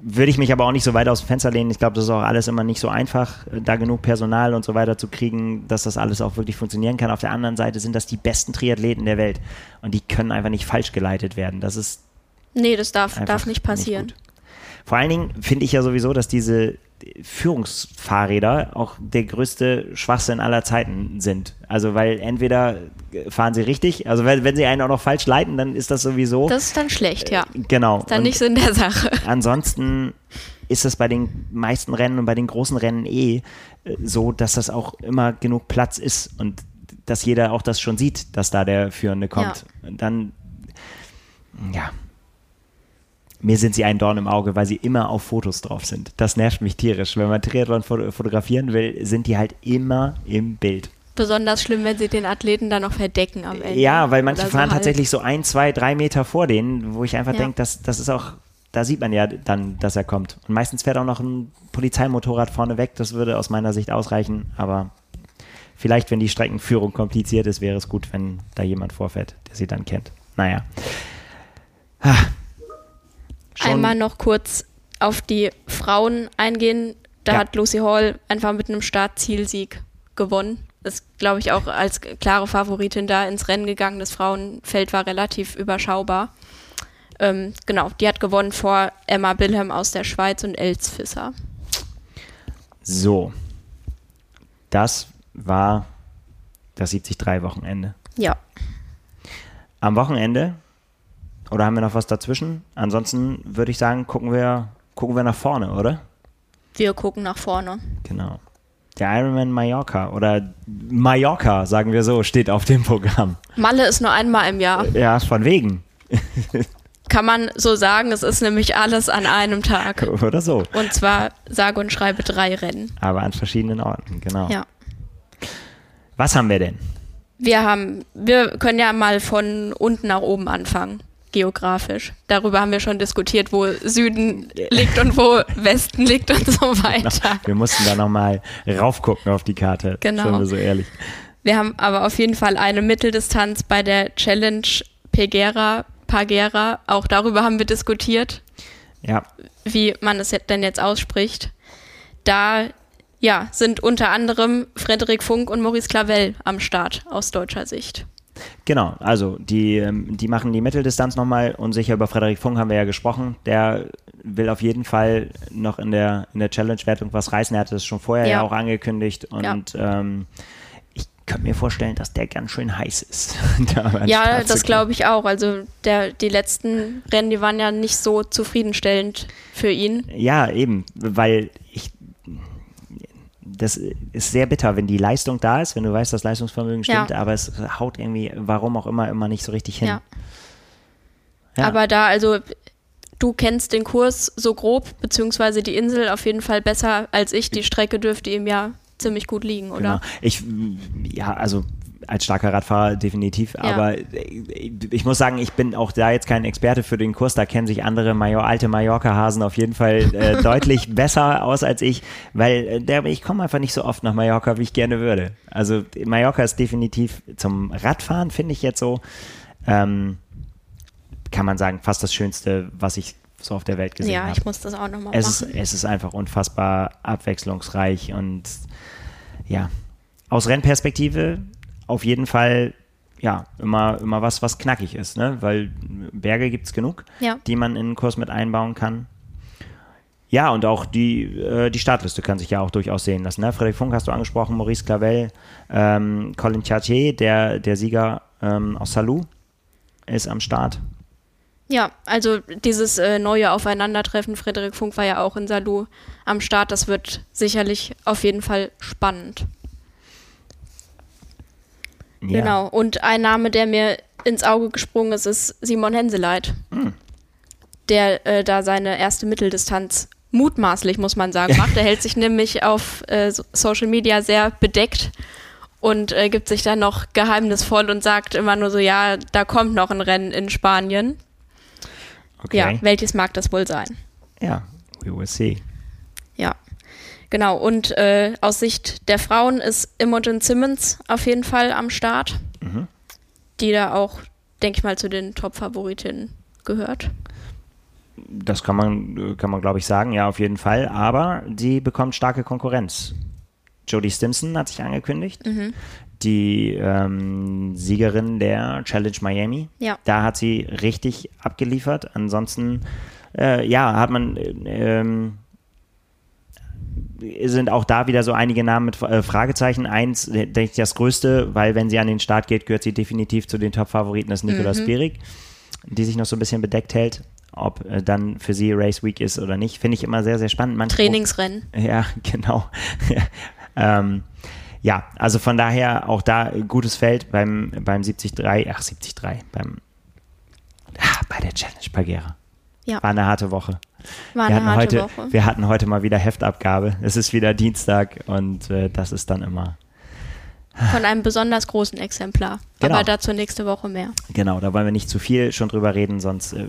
würde ich mich aber auch nicht so weit aus dem Fenster lehnen. Ich glaube, das ist auch alles immer nicht so einfach, da genug Personal und so weiter zu kriegen, dass das alles auch wirklich funktionieren kann. Auf der anderen Seite sind das die besten Triathleten der Welt und die können einfach nicht falsch geleitet werden. Das ist.
Nee, das darf, darf nicht passieren. Nicht
Vor allen Dingen finde ich ja sowieso, dass diese Führungsfahrräder auch der größte Schwachsinn aller Zeiten sind. Also, weil entweder fahren sie richtig, also wenn, wenn sie einen auch noch falsch leiten, dann ist das sowieso.
Das ist dann schlecht, ja.
Äh, genau.
Ist dann und nicht Sinn der Sache.
Ansonsten ist es bei den meisten Rennen und bei den großen Rennen eh äh, so, dass das auch immer genug Platz ist und dass jeder auch das schon sieht, dass da der Führende kommt. Ja. Und dann, ja, mir sind sie ein Dorn im Auge, weil sie immer auf Fotos drauf sind. Das nervt mich tierisch. Wenn man Triathlon fotografieren will, sind die halt immer im Bild.
Besonders schlimm, wenn sie den Athleten dann noch verdecken am Ende.
Ja, weil manche so fahren halt. tatsächlich so ein, zwei, drei Meter vor denen, wo ich einfach ja. denke, das, das ist auch, da sieht man ja dann, dass er kommt. Und meistens fährt auch noch ein Polizeimotorrad vorne weg. Das würde aus meiner Sicht ausreichen. Aber vielleicht, wenn die Streckenführung kompliziert ist, wäre es gut, wenn da jemand vorfährt, der sie dann kennt. Naja. Ah,
einmal noch kurz auf die Frauen eingehen. Da ja. hat Lucy Hall einfach mit einem Startzielsieg gewonnen. Ist, glaube ich, auch als klare Favoritin da ins Rennen gegangen. Das Frauenfeld war relativ überschaubar. Ähm, genau, die hat gewonnen vor Emma Bilhem aus der Schweiz und Els Fisser.
So, das war das 73-Wochenende.
Ja.
Am Wochenende oder haben wir noch was dazwischen? Ansonsten würde ich sagen, gucken wir, gucken wir nach vorne, oder?
Wir gucken nach vorne.
Genau. Der Ironman Mallorca oder Mallorca, sagen wir so, steht auf dem Programm.
Malle ist nur einmal im Jahr.
Ja, von wegen.
Kann man so sagen, es ist nämlich alles an einem Tag.
Oder so.
Und zwar sage und schreibe drei Rennen.
Aber an verschiedenen Orten, genau.
Ja.
Was haben wir denn?
Wir haben, wir können ja mal von unten nach oben anfangen geografisch. Darüber haben wir schon diskutiert, wo Süden liegt und wo Westen liegt und so weiter.
Wir mussten da nochmal raufgucken auf die Karte.
Genau.
Sind wir so ehrlich.
Wir haben aber auf jeden Fall eine Mitteldistanz bei der Challenge Pegera, Pagera. Auch darüber haben wir diskutiert.
Ja.
Wie man es denn jetzt ausspricht. Da ja, sind unter anderem Frederik Funk und Maurice Clavel am Start aus deutscher Sicht.
Genau, also die, ähm, die machen die Mitteldistanz nochmal und sicher über Frederik Funk haben wir ja gesprochen. Der will auf jeden Fall noch in der, in der Challenge-Wertung was reißen. Er hatte es schon vorher ja. ja auch angekündigt und ja. ähm, ich könnte mir vorstellen, dass der ganz schön heiß ist.
da ja, das glaube ich auch. Also der, die letzten Rennen, die waren ja nicht so zufriedenstellend für ihn.
Ja, eben, weil ich das ist sehr bitter, wenn die Leistung da ist, wenn du weißt, das Leistungsvermögen stimmt, ja. aber es haut irgendwie, warum auch immer, immer nicht so richtig hin. Ja.
Ja. Aber da, also du kennst den Kurs so grob, beziehungsweise die Insel auf jeden Fall besser als ich. Die Strecke dürfte ihm ja ziemlich gut liegen, oder? Genau.
Ich, ja, also als starker Radfahrer definitiv, ja. aber ich muss sagen, ich bin auch da jetzt kein Experte für den Kurs, da kennen sich andere Major, alte Mallorca-Hasen auf jeden Fall äh, deutlich besser aus als ich, weil äh, der, ich komme einfach nicht so oft nach Mallorca, wie ich gerne würde. Also Mallorca ist definitiv zum Radfahren, finde ich jetzt so, ähm, kann man sagen, fast das Schönste, was ich so auf der Welt gesehen habe.
Ja, ich muss das auch nochmal machen.
Ist, es ist einfach unfassbar abwechslungsreich und ja, aus Rennperspektive auf jeden Fall ja, immer, immer was, was knackig ist, ne? Weil Berge gibt es genug, ja. die man in den Kurs mit einbauen kann. Ja, und auch die, äh, die Startliste kann sich ja auch durchaus sehen lassen. Ne? Frederik Funk hast du angesprochen, Maurice Clavel, ähm, Colin Chartier, der, der Sieger ähm, aus Salou, ist am Start.
Ja, also dieses äh, neue Aufeinandertreffen, Frederik Funk war ja auch in Salou am Start. Das wird sicherlich auf jeden Fall spannend. Ja. Genau. Und ein Name, der mir ins Auge gesprungen ist, ist Simon Henseleit. Hm. Der äh, da seine erste Mitteldistanz mutmaßlich, muss man sagen, macht. Er hält sich nämlich auf äh, Social Media sehr bedeckt und äh, gibt sich dann noch geheimnisvoll und sagt immer nur so, ja, da kommt noch ein Rennen in Spanien. Okay. Ja, welches mag das wohl sein?
Ja, we will see.
Ja. Genau, und äh, aus Sicht der Frauen ist Imogen Simmons auf jeden Fall am Start, mhm. die da auch, denke ich mal, zu den Top-Favoritinnen gehört.
Das kann man, kann man glaube ich, sagen, ja, auf jeden Fall. Aber die bekommt starke Konkurrenz. Jodie Stimson hat sich angekündigt. Mhm. Die ähm, Siegerin der Challenge Miami. Ja. Da hat sie richtig abgeliefert. Ansonsten, äh, ja, hat man ähm, sind auch da wieder so einige Namen mit äh, Fragezeichen. Eins, denke ich, das größte, weil wenn sie an den Start geht, gehört sie definitiv zu den Top-Favoriten, ist Nicolas mhm. Bierig, die sich noch so ein bisschen bedeckt hält. Ob äh, dann für sie Race Week ist oder nicht, finde ich immer sehr, sehr spannend.
Manche Trainingsrennen.
Ja, genau. ähm, ja, also von daher auch da gutes Feld beim, beim 73, ach 73, beim, ah, bei der Challenge Pagera. Ja. War eine harte Woche.
War eine harte
heute,
Woche.
Wir hatten heute mal wieder Heftabgabe. Es ist wieder Dienstag und äh, das ist dann immer.
Von einem besonders großen Exemplar. Genau. Aber dazu nächste Woche mehr.
Genau, da wollen wir nicht zu viel schon drüber reden, sonst äh,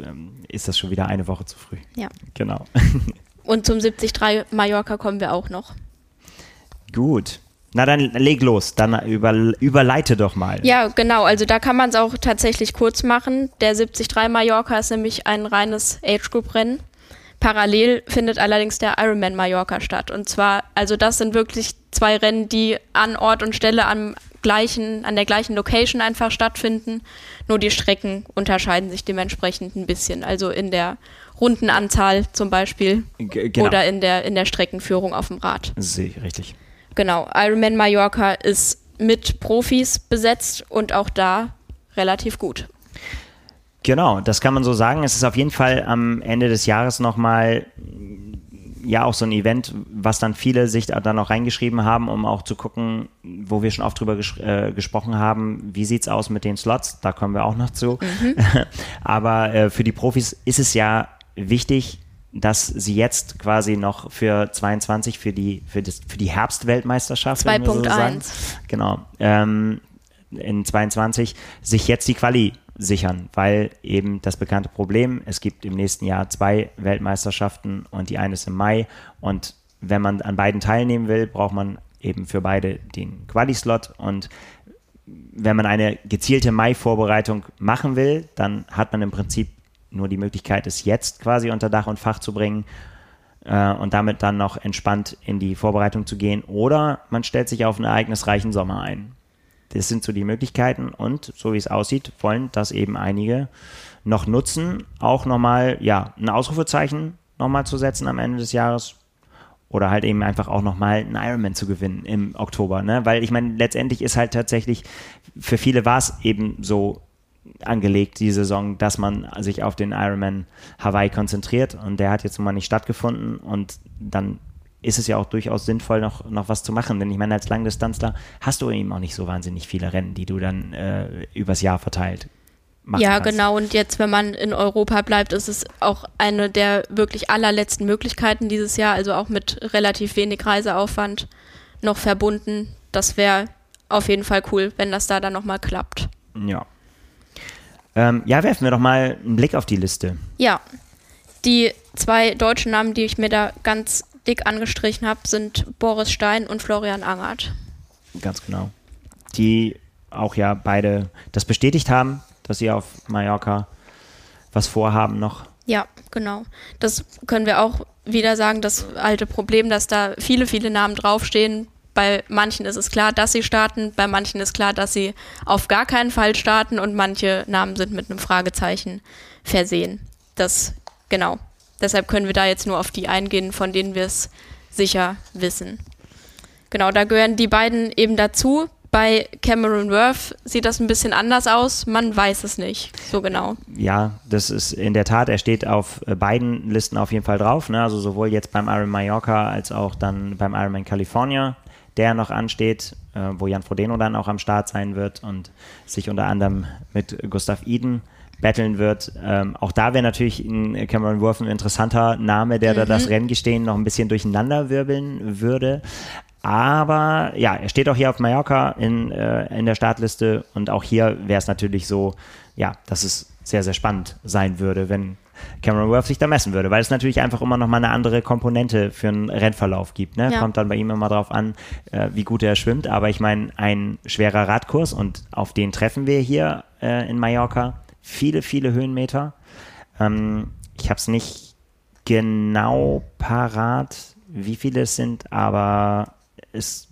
ist das schon wieder eine Woche zu früh.
Ja.
Genau.
Und zum 73 Mallorca kommen wir auch noch.
Gut. Na dann leg los, dann über, überleite doch mal.
Ja, genau, also da kann man es auch tatsächlich kurz machen. Der 73 Mallorca ist nämlich ein reines Age-Group-Rennen. Parallel findet allerdings der Ironman Mallorca statt. Und zwar, also das sind wirklich zwei Rennen, die an Ort und Stelle am gleichen, an der gleichen Location einfach stattfinden. Nur die Strecken unterscheiden sich dementsprechend ein bisschen. Also in der Rundenanzahl zum Beispiel genau. oder in der, in der Streckenführung auf dem Rad.
Sehe ich richtig.
Genau. Ironman Mallorca ist mit Profis besetzt und auch da relativ gut.
Genau, das kann man so sagen. Es ist auf jeden Fall am Ende des Jahres nochmal ja auch so ein Event, was dann viele sich da noch reingeschrieben haben, um auch zu gucken, wo wir schon oft drüber ges äh, gesprochen haben, wie sieht es aus mit den Slots, da kommen wir auch noch zu. Mhm. Aber äh, für die Profis ist es ja wichtig, dass sie jetzt quasi noch für 22, für die, für das, für die Herbstweltmeisterschaft,
2.1,
so genau, ähm, in 22 sich jetzt die Quali sichern, weil eben das bekannte Problem, es gibt im nächsten Jahr zwei Weltmeisterschaften und die eine ist im Mai. Und wenn man an beiden teilnehmen will, braucht man eben für beide den Quali-Slot. Und wenn man eine gezielte Mai-Vorbereitung machen will, dann hat man im Prinzip nur die Möglichkeit, es jetzt quasi unter Dach und Fach zu bringen äh, und damit dann noch entspannt in die Vorbereitung zu gehen. Oder man stellt sich auf einen ereignisreichen Sommer ein. Das sind so die Möglichkeiten und so wie es aussieht, wollen das eben einige noch nutzen, auch nochmal, ja, ein Ausrufezeichen nochmal zu setzen am Ende des Jahres oder halt eben einfach auch nochmal einen Ironman zu gewinnen im Oktober. Ne? Weil ich meine, letztendlich ist halt tatsächlich, für viele war es eben so angelegt, die Saison, dass man sich auf den Ironman Hawaii konzentriert und der hat jetzt mal nicht stattgefunden und dann ist es ja auch durchaus sinnvoll, noch, noch was zu machen. Denn ich meine, als Langdistanzler hast du eben auch nicht so wahnsinnig viele Rennen, die du dann äh, übers Jahr verteilt
machen Ja, kannst. genau. Und jetzt, wenn man in Europa bleibt, ist es auch eine der wirklich allerletzten Möglichkeiten dieses Jahr, also auch mit relativ wenig Reiseaufwand noch verbunden. Das wäre auf jeden Fall cool, wenn das da dann nochmal klappt.
Ja. Ähm, ja, werfen wir doch mal einen Blick auf die Liste.
Ja. Die zwei deutschen Namen, die ich mir da ganz dick angestrichen habe, sind Boris Stein und Florian Angert.
Ganz genau. Die auch ja beide das bestätigt haben, dass sie auf Mallorca was vorhaben noch.
Ja, genau. Das können wir auch wieder sagen, das alte Problem, dass da viele, viele Namen draufstehen. Bei manchen ist es klar, dass sie starten, bei manchen ist klar, dass sie auf gar keinen Fall starten und manche Namen sind mit einem Fragezeichen versehen. Das, genau. Deshalb können wir da jetzt nur auf die eingehen, von denen wir es sicher wissen. Genau, da gehören die beiden eben dazu. Bei Cameron Worth sieht das ein bisschen anders aus. Man weiß es nicht so genau.
Ja, das ist in der Tat, er steht auf äh, beiden Listen auf jeden Fall drauf. Ne? Also sowohl jetzt beim Iron Mallorca als auch dann beim Ironman California, der noch ansteht, äh, wo Jan Frodeno dann auch am Start sein wird und sich unter anderem mit Gustav Iden battlen wird. Ähm, auch da wäre natürlich ein Cameron Worth ein interessanter Name, der mhm. da das Renngestehen noch ein bisschen durcheinander wirbeln würde. Aber ja, er steht auch hier auf Mallorca in, äh, in der Startliste und auch hier wäre es natürlich so, ja, dass es sehr, sehr spannend sein würde, wenn Cameron Worth sich da messen würde, weil es natürlich einfach immer noch mal eine andere Komponente für einen Rennverlauf gibt. Ne? Ja. Kommt dann bei ihm immer darauf an, äh, wie gut er schwimmt. Aber ich meine, ein schwerer Radkurs und auf den treffen wir hier äh, in Mallorca viele, viele Höhenmeter. Ähm, ich habe es nicht genau parat, wie viele es sind, aber es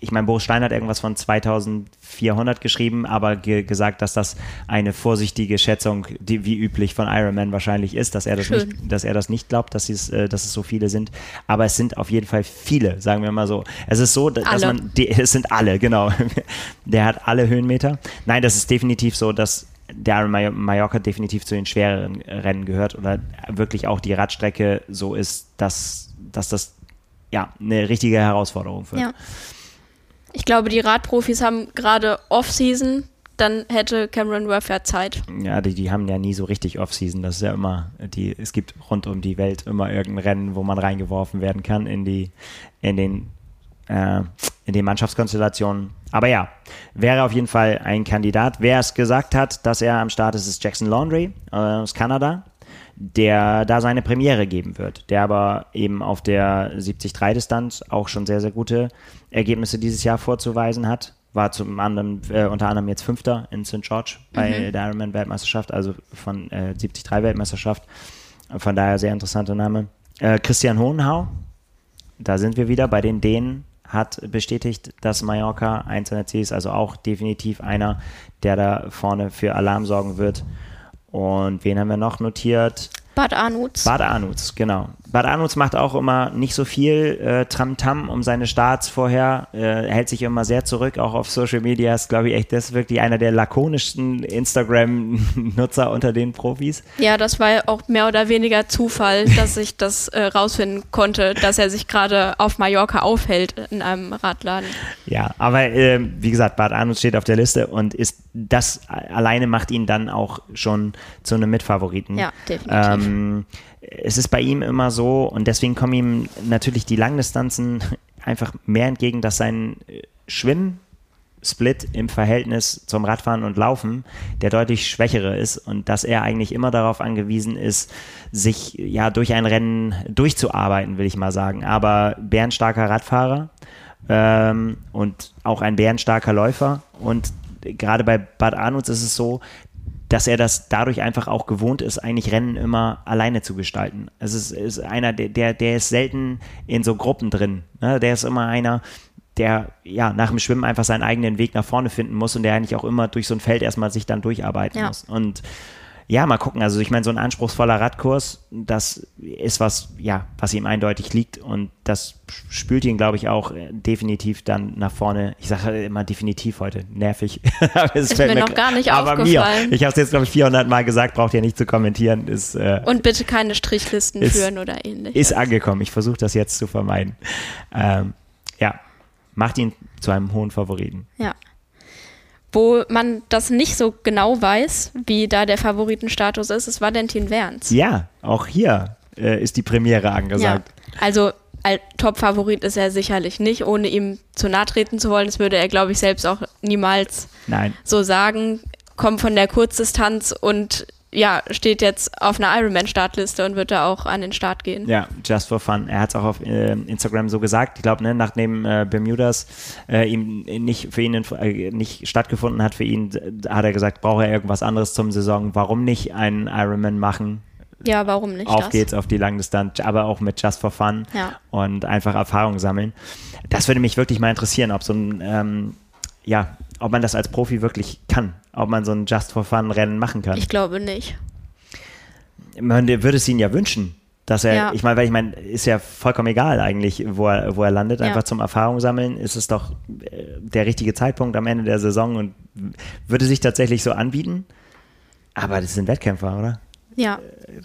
ich meine, Boris Stein hat irgendwas von 2400 geschrieben, aber ge gesagt, dass das eine vorsichtige Schätzung, die wie üblich von Ironman wahrscheinlich ist, dass er das, nicht, dass er das nicht glaubt, dass, äh, dass es so viele sind. Aber es sind auf jeden Fall viele, sagen wir mal so. Es ist so, dass alle. man, die, es sind alle, genau. Der hat alle Höhenmeter. Nein, das ist definitiv so, dass der Mallorca definitiv zu den schwereren Rennen gehört oder wirklich auch die Radstrecke so ist, dass, dass das ja eine richtige Herausforderung wird. Ja.
Ich glaube, die Radprofis haben gerade Off-Season, dann hätte Cameron Worth ja Zeit.
Ja, die, die haben ja nie so richtig Off-Season. Das ist ja immer, die, es gibt rund um die Welt immer irgendein Rennen, wo man reingeworfen werden kann in die, in den äh, in den Mannschaftskonstellationen. Aber ja, wäre auf jeden Fall ein Kandidat. Wer es gesagt hat, dass er am Start ist, ist Jackson Laundry äh, aus Kanada, der da seine Premiere geben wird, der aber eben auf der 73-Distanz auch schon sehr, sehr gute Ergebnisse dieses Jahr vorzuweisen hat. War zum anderen, äh, unter anderem jetzt Fünfter in St. George bei mhm. der Ironman-Weltmeisterschaft, also von äh, 73-Weltmeisterschaft. Von daher sehr interessanter Name. Äh, Christian Hohenhau, da sind wir wieder bei den Dänen hat bestätigt, dass Mallorca eins seiner Ziele ist, also auch definitiv einer, der da vorne für Alarm sorgen wird. Und wen haben wir noch notiert?
Bad Arnutz.
Bad Arnutz, genau. Bad Arnutz macht auch immer nicht so viel äh, Tramtam um seine Starts vorher, äh, hält sich immer sehr zurück, auch auf Social Media. Ist, glaube ich, echt, das ist wirklich einer der lakonischsten Instagram-Nutzer unter den Profis.
Ja, das war auch mehr oder weniger Zufall, dass ich das äh, rausfinden konnte, dass er sich gerade auf Mallorca aufhält in einem Radladen.
Ja, aber äh, wie gesagt, Bad Arnutz steht auf der Liste und ist das alleine macht ihn dann auch schon zu einem Mitfavoriten.
Ja, definitiv. Ähm,
es ist bei ihm immer so, und deswegen kommen ihm natürlich die Langdistanzen einfach mehr entgegen, dass sein äh, Schwimmen Split im Verhältnis zum Radfahren und Laufen der deutlich schwächere ist und dass er eigentlich immer darauf angewiesen ist, sich ja durch ein Rennen durchzuarbeiten, will ich mal sagen. Aber bärenstarker Radfahrer ähm, und auch ein bärenstarker Läufer und gerade bei Bad Arnutz ist es so, dass er das dadurch einfach auch gewohnt ist, eigentlich Rennen immer alleine zu gestalten. Es ist, ist einer, der, der ist selten in so Gruppen drin. Ne? Der ist immer einer, der ja nach dem Schwimmen einfach seinen eigenen Weg nach vorne finden muss und der eigentlich auch immer durch so ein Feld erstmal sich dann durcharbeiten ja. muss. Und ja, mal gucken. Also ich meine, so ein anspruchsvoller Radkurs, das ist was, ja, was ihm eindeutig liegt und das spült ihn, glaube ich, auch äh, definitiv dann nach vorne. Ich sage immer definitiv heute, nervig.
ist mir noch gar nicht aber aufgefallen.
Mir, ich habe es jetzt, glaube ich, 400 Mal gesagt, braucht ihr nicht zu kommentieren. Ist, äh,
und bitte keine Strichlisten ist, führen oder ähnliches.
Ist angekommen. Ich versuche das jetzt zu vermeiden. Ähm, ja, macht ihn zu einem hohen Favoriten.
Ja. Wo man das nicht so genau weiß, wie da der Favoritenstatus ist, ist Valentin Werns.
Ja, auch hier äh, ist die Premiere angesagt.
Ja, also Top-Favorit ist er sicherlich nicht, ohne ihm zu nahe treten zu wollen. Das würde er, glaube ich, selbst auch niemals
Nein.
so sagen. Kommt von der Kurzdistanz und ja, steht jetzt auf einer Ironman-Startliste und wird da auch an den Start gehen.
Ja, just for fun. Er hat es auch auf äh, Instagram so gesagt. Ich glaube, ne, nachdem äh, Bermudas äh, ihm nicht für ihn äh, nicht stattgefunden hat, für ihn hat er gesagt, braucht er irgendwas anderes zum Saison. Warum nicht einen Ironman machen?
Ja, warum nicht?
Auf das? geht's auf die Langdistanz, aber auch mit Just for Fun
ja.
und einfach Erfahrung sammeln. Das würde mich wirklich mal interessieren, ob so ein ähm, ja, ob man das als Profi wirklich kann, ob man so ein Just for Fun Rennen machen kann.
Ich glaube nicht.
Man würde es ihnen ja wünschen, dass er, ja. ich meine, weil ich meine, ist ja vollkommen egal eigentlich, wo er, wo er landet, einfach zum Erfahrung sammeln, ist es doch äh, der richtige Zeitpunkt am Ende der Saison und würde sich tatsächlich so anbieten. Aber das sind Wettkämpfer, oder?
Ja,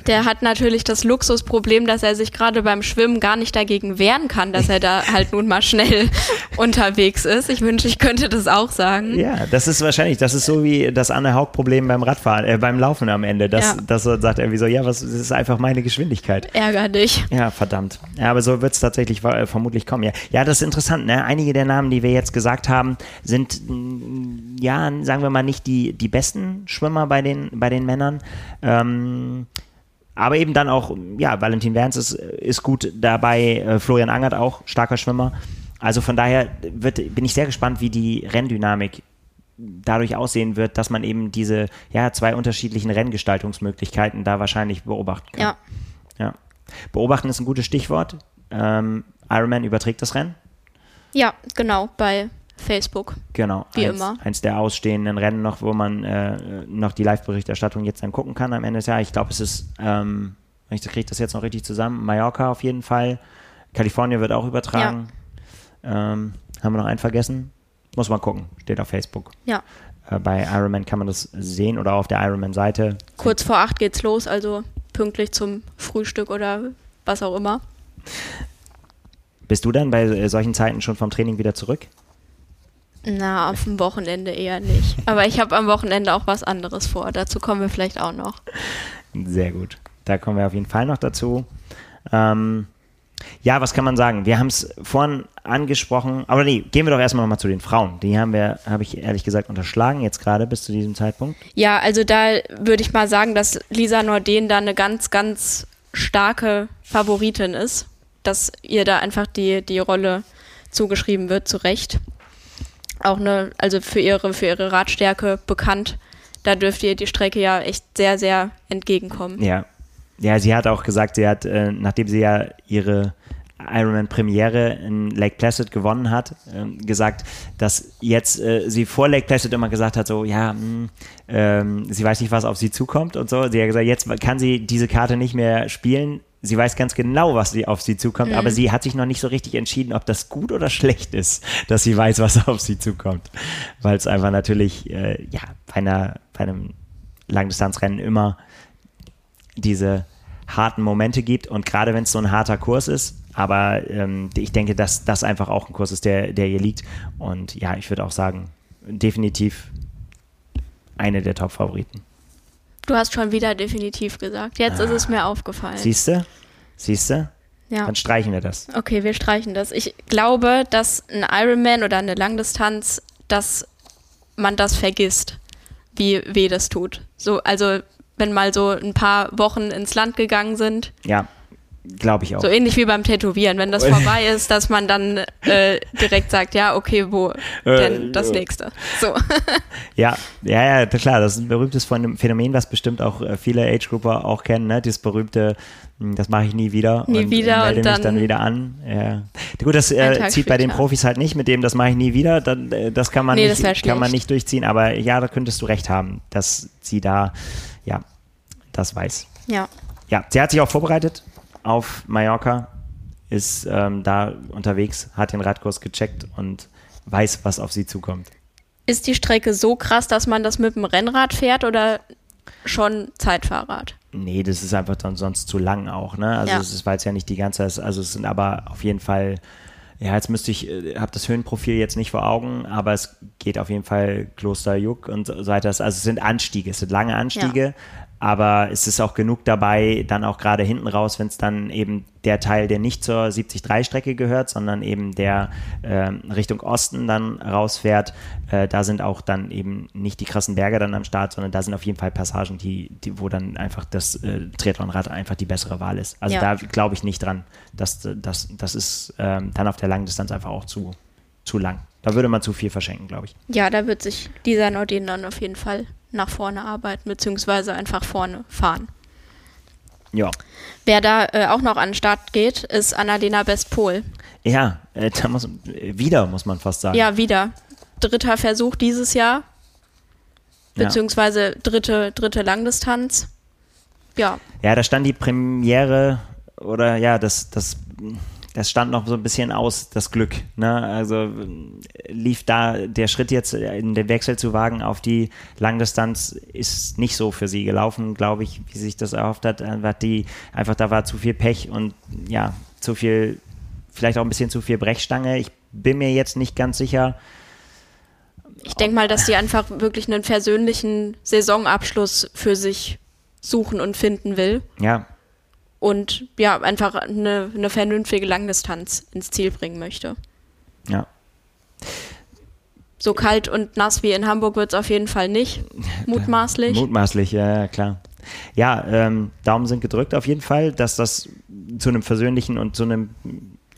der hat natürlich das Luxusproblem, dass er sich gerade beim Schwimmen gar nicht dagegen wehren kann, dass er da halt nun mal schnell unterwegs ist. Ich wünsche, ich könnte das auch sagen.
Ja, das ist wahrscheinlich, das ist so wie das Anne Haug-Problem beim Radfahren, äh, beim Laufen am Ende. Das, ja. das sagt er wie so, ja, was, das ist einfach meine Geschwindigkeit.
Ärger dich.
Ja, verdammt. Ja, aber so wird es tatsächlich äh, vermutlich kommen. Ja. ja, das ist interessant. Ne? Einige der Namen, die wir jetzt gesagt haben, sind, ja, sagen wir mal, nicht die, die besten Schwimmer bei den, bei den Männern. Ähm, aber eben dann auch, ja, Valentin Werns ist, ist gut dabei, äh, Florian Angert auch, starker Schwimmer. Also von daher wird, bin ich sehr gespannt, wie die Renndynamik dadurch aussehen wird, dass man eben diese ja, zwei unterschiedlichen Renngestaltungsmöglichkeiten da wahrscheinlich beobachten kann.
Ja.
ja. Beobachten ist ein gutes Stichwort. Ähm, Ironman überträgt das Rennen?
Ja, genau, bei Facebook.
Genau.
Wie
eins,
immer.
Eins der ausstehenden Rennen noch, wo man äh, noch die Live-Berichterstattung jetzt dann gucken kann am Ende des Jahres. Ich glaube, es ist, ähm, ich kriege das jetzt noch richtig zusammen, Mallorca auf jeden Fall. Kalifornien wird auch übertragen. Ja. Ähm, haben wir noch einen vergessen? Muss man gucken. Steht auf Facebook.
Ja.
Äh, bei Ironman kann man das sehen oder auf der Ironman-Seite.
Kurz vor acht geht's los, also pünktlich zum Frühstück oder was auch immer.
Bist du dann bei äh, solchen Zeiten schon vom Training wieder zurück?
Na, auf dem Wochenende eher nicht. Aber ich habe am Wochenende auch was anderes vor. Dazu kommen wir vielleicht auch noch.
Sehr gut. Da kommen wir auf jeden Fall noch dazu. Ähm, ja, was kann man sagen? Wir haben es vorhin angesprochen, aber nee, gehen wir doch erstmal nochmal zu den Frauen. Die haben wir, habe ich ehrlich gesagt, unterschlagen jetzt gerade bis zu diesem Zeitpunkt.
Ja, also da würde ich mal sagen, dass Lisa Norden da eine ganz, ganz starke Favoritin ist. Dass ihr da einfach die, die Rolle zugeschrieben wird, zu Recht auch eine, also für ihre, für ihre Radstärke bekannt. Da dürfte ihr die Strecke ja echt sehr, sehr entgegenkommen.
Ja. Ja, sie hat auch gesagt, sie hat, äh, nachdem sie ja ihre Ironman-Premiere in Lake Placid gewonnen hat, äh, gesagt, dass jetzt äh, sie vor Lake Placid immer gesagt hat, so, ja, mh, hm, ähm, sie weiß nicht, was auf sie zukommt und so. Sie hat gesagt, jetzt kann sie diese Karte nicht mehr spielen, sie weiß ganz genau, was sie auf sie zukommt, mhm. aber sie hat sich noch nicht so richtig entschieden, ob das gut oder schlecht ist, dass sie weiß, was auf sie zukommt. Weil es einfach natürlich, äh, ja, bei, einer, bei einem Langdistanzrennen immer diese harten Momente gibt und gerade wenn es so ein harter Kurs ist, aber ähm, ich denke, dass das einfach auch ein Kurs ist, der, der ihr liegt und ja, ich würde auch sagen, definitiv eine der Top-Favoriten.
Du hast schon wieder definitiv gesagt. Jetzt ah. ist es mir aufgefallen.
Siehst du? Siehst du?
Ja.
Dann streichen wir das.
Okay, wir streichen das. Ich glaube, dass ein Ironman oder eine Langdistanz, dass man das vergisst, wie weh das tut. So, also wenn mal so ein paar Wochen ins Land gegangen sind.
Ja. Glaube ich auch.
So ähnlich wie beim Tätowieren, wenn das vorbei ist, dass man dann äh, direkt sagt, ja, okay, wo äh, denn das nächste? So.
ja, ja, ja, klar, das ist ein berühmtes Phänomen, was bestimmt auch äh, viele Age-Grupper auch kennen, ne? Dieses berühmte, hm, das mache ich nie wieder
nie
und
wieder
melde
und
mich dann, wieder an. Ja. Gut, das äh, zieht bei den Profis halt nicht mit dem, das mache ich nie wieder. Dann, äh, das kann man
nee,
nicht, kann man nicht durchziehen, aber ja, da könntest du recht haben, dass sie da, ja, das weiß.
Ja.
Ja, sie hat sich auch vorbereitet auf Mallorca, ist ähm, da unterwegs, hat den Radkurs gecheckt und weiß, was auf sie zukommt.
Ist die Strecke so krass, dass man das mit dem Rennrad fährt oder schon Zeitfahrrad?
Nee, das ist einfach dann sonst zu lang auch, ne? Also
Ja.
es ist, weil es ja nicht die ganze, also es sind aber auf jeden Fall, ja, jetzt müsste ich, äh, habe das Höhenprofil jetzt nicht vor Augen, aber es geht auf jeden Fall Kloster Juck und so weiter. Also es sind Anstiege, es sind lange Anstiege, aber es ist auch genug dabei, dann auch gerade hinten raus, wenn es dann eben der Teil, der nicht zur 73-Strecke gehört, sondern eben der ähm, Richtung Osten dann rausfährt, äh, da sind auch dann eben nicht die krassen Berge dann am Start, sondern da sind auf jeden Fall Passagen, die, die wo dann einfach das äh, Triathlonrad einfach die bessere Wahl ist. Also
Ja.
da glaube ich nicht dran. Das, das, das ist ähm, dann auf der Langdistanz einfach auch zu, zu lang. Da würde man zu viel verschenken, glaube ich.
Ja, da wird sich dieser Nordin dann auf jeden Fall nach vorne arbeiten, beziehungsweise einfach vorne fahren.
Ja.
Wer da äh, auch noch an den Start geht, ist Annalena Bestpol.
Ja, äh, da muss, äh, wieder muss man fast sagen.
Ja, wieder. Dritter Versuch dieses Jahr,
Ja.
beziehungsweise dritte, dritte Langdistanz. Ja,
Ja, da stand die Premiere oder ja, das, das, das stand noch so ein bisschen aus, das Glück. Ne? Also äh, lief da der Schritt jetzt in den Wechsel zu wagen auf die Langdistanz ist nicht so für sie gelaufen, glaube ich, wie sie sich das erhofft hat. Einfach die, einfach da war zu viel Pech und ja, zu viel, vielleicht auch ein bisschen zu viel Brechstange. Ich bin mir jetzt nicht ganz sicher.
ich denke mal, dass die einfach wirklich einen persönlichen Saisonabschluss für sich suchen und finden will.
Ja,
Und ja, einfach eine, eine vernünftige Langdistanz ins Ziel bringen möchte.
ja.
So kalt und nass wie in Hamburg wird es auf jeden Fall nicht, mutmaßlich.
Mutmaßlich, ja, klar. Ja, ähm, Daumen sind gedrückt auf jeden Fall, dass das zu einem versöhnlichen und zu einem,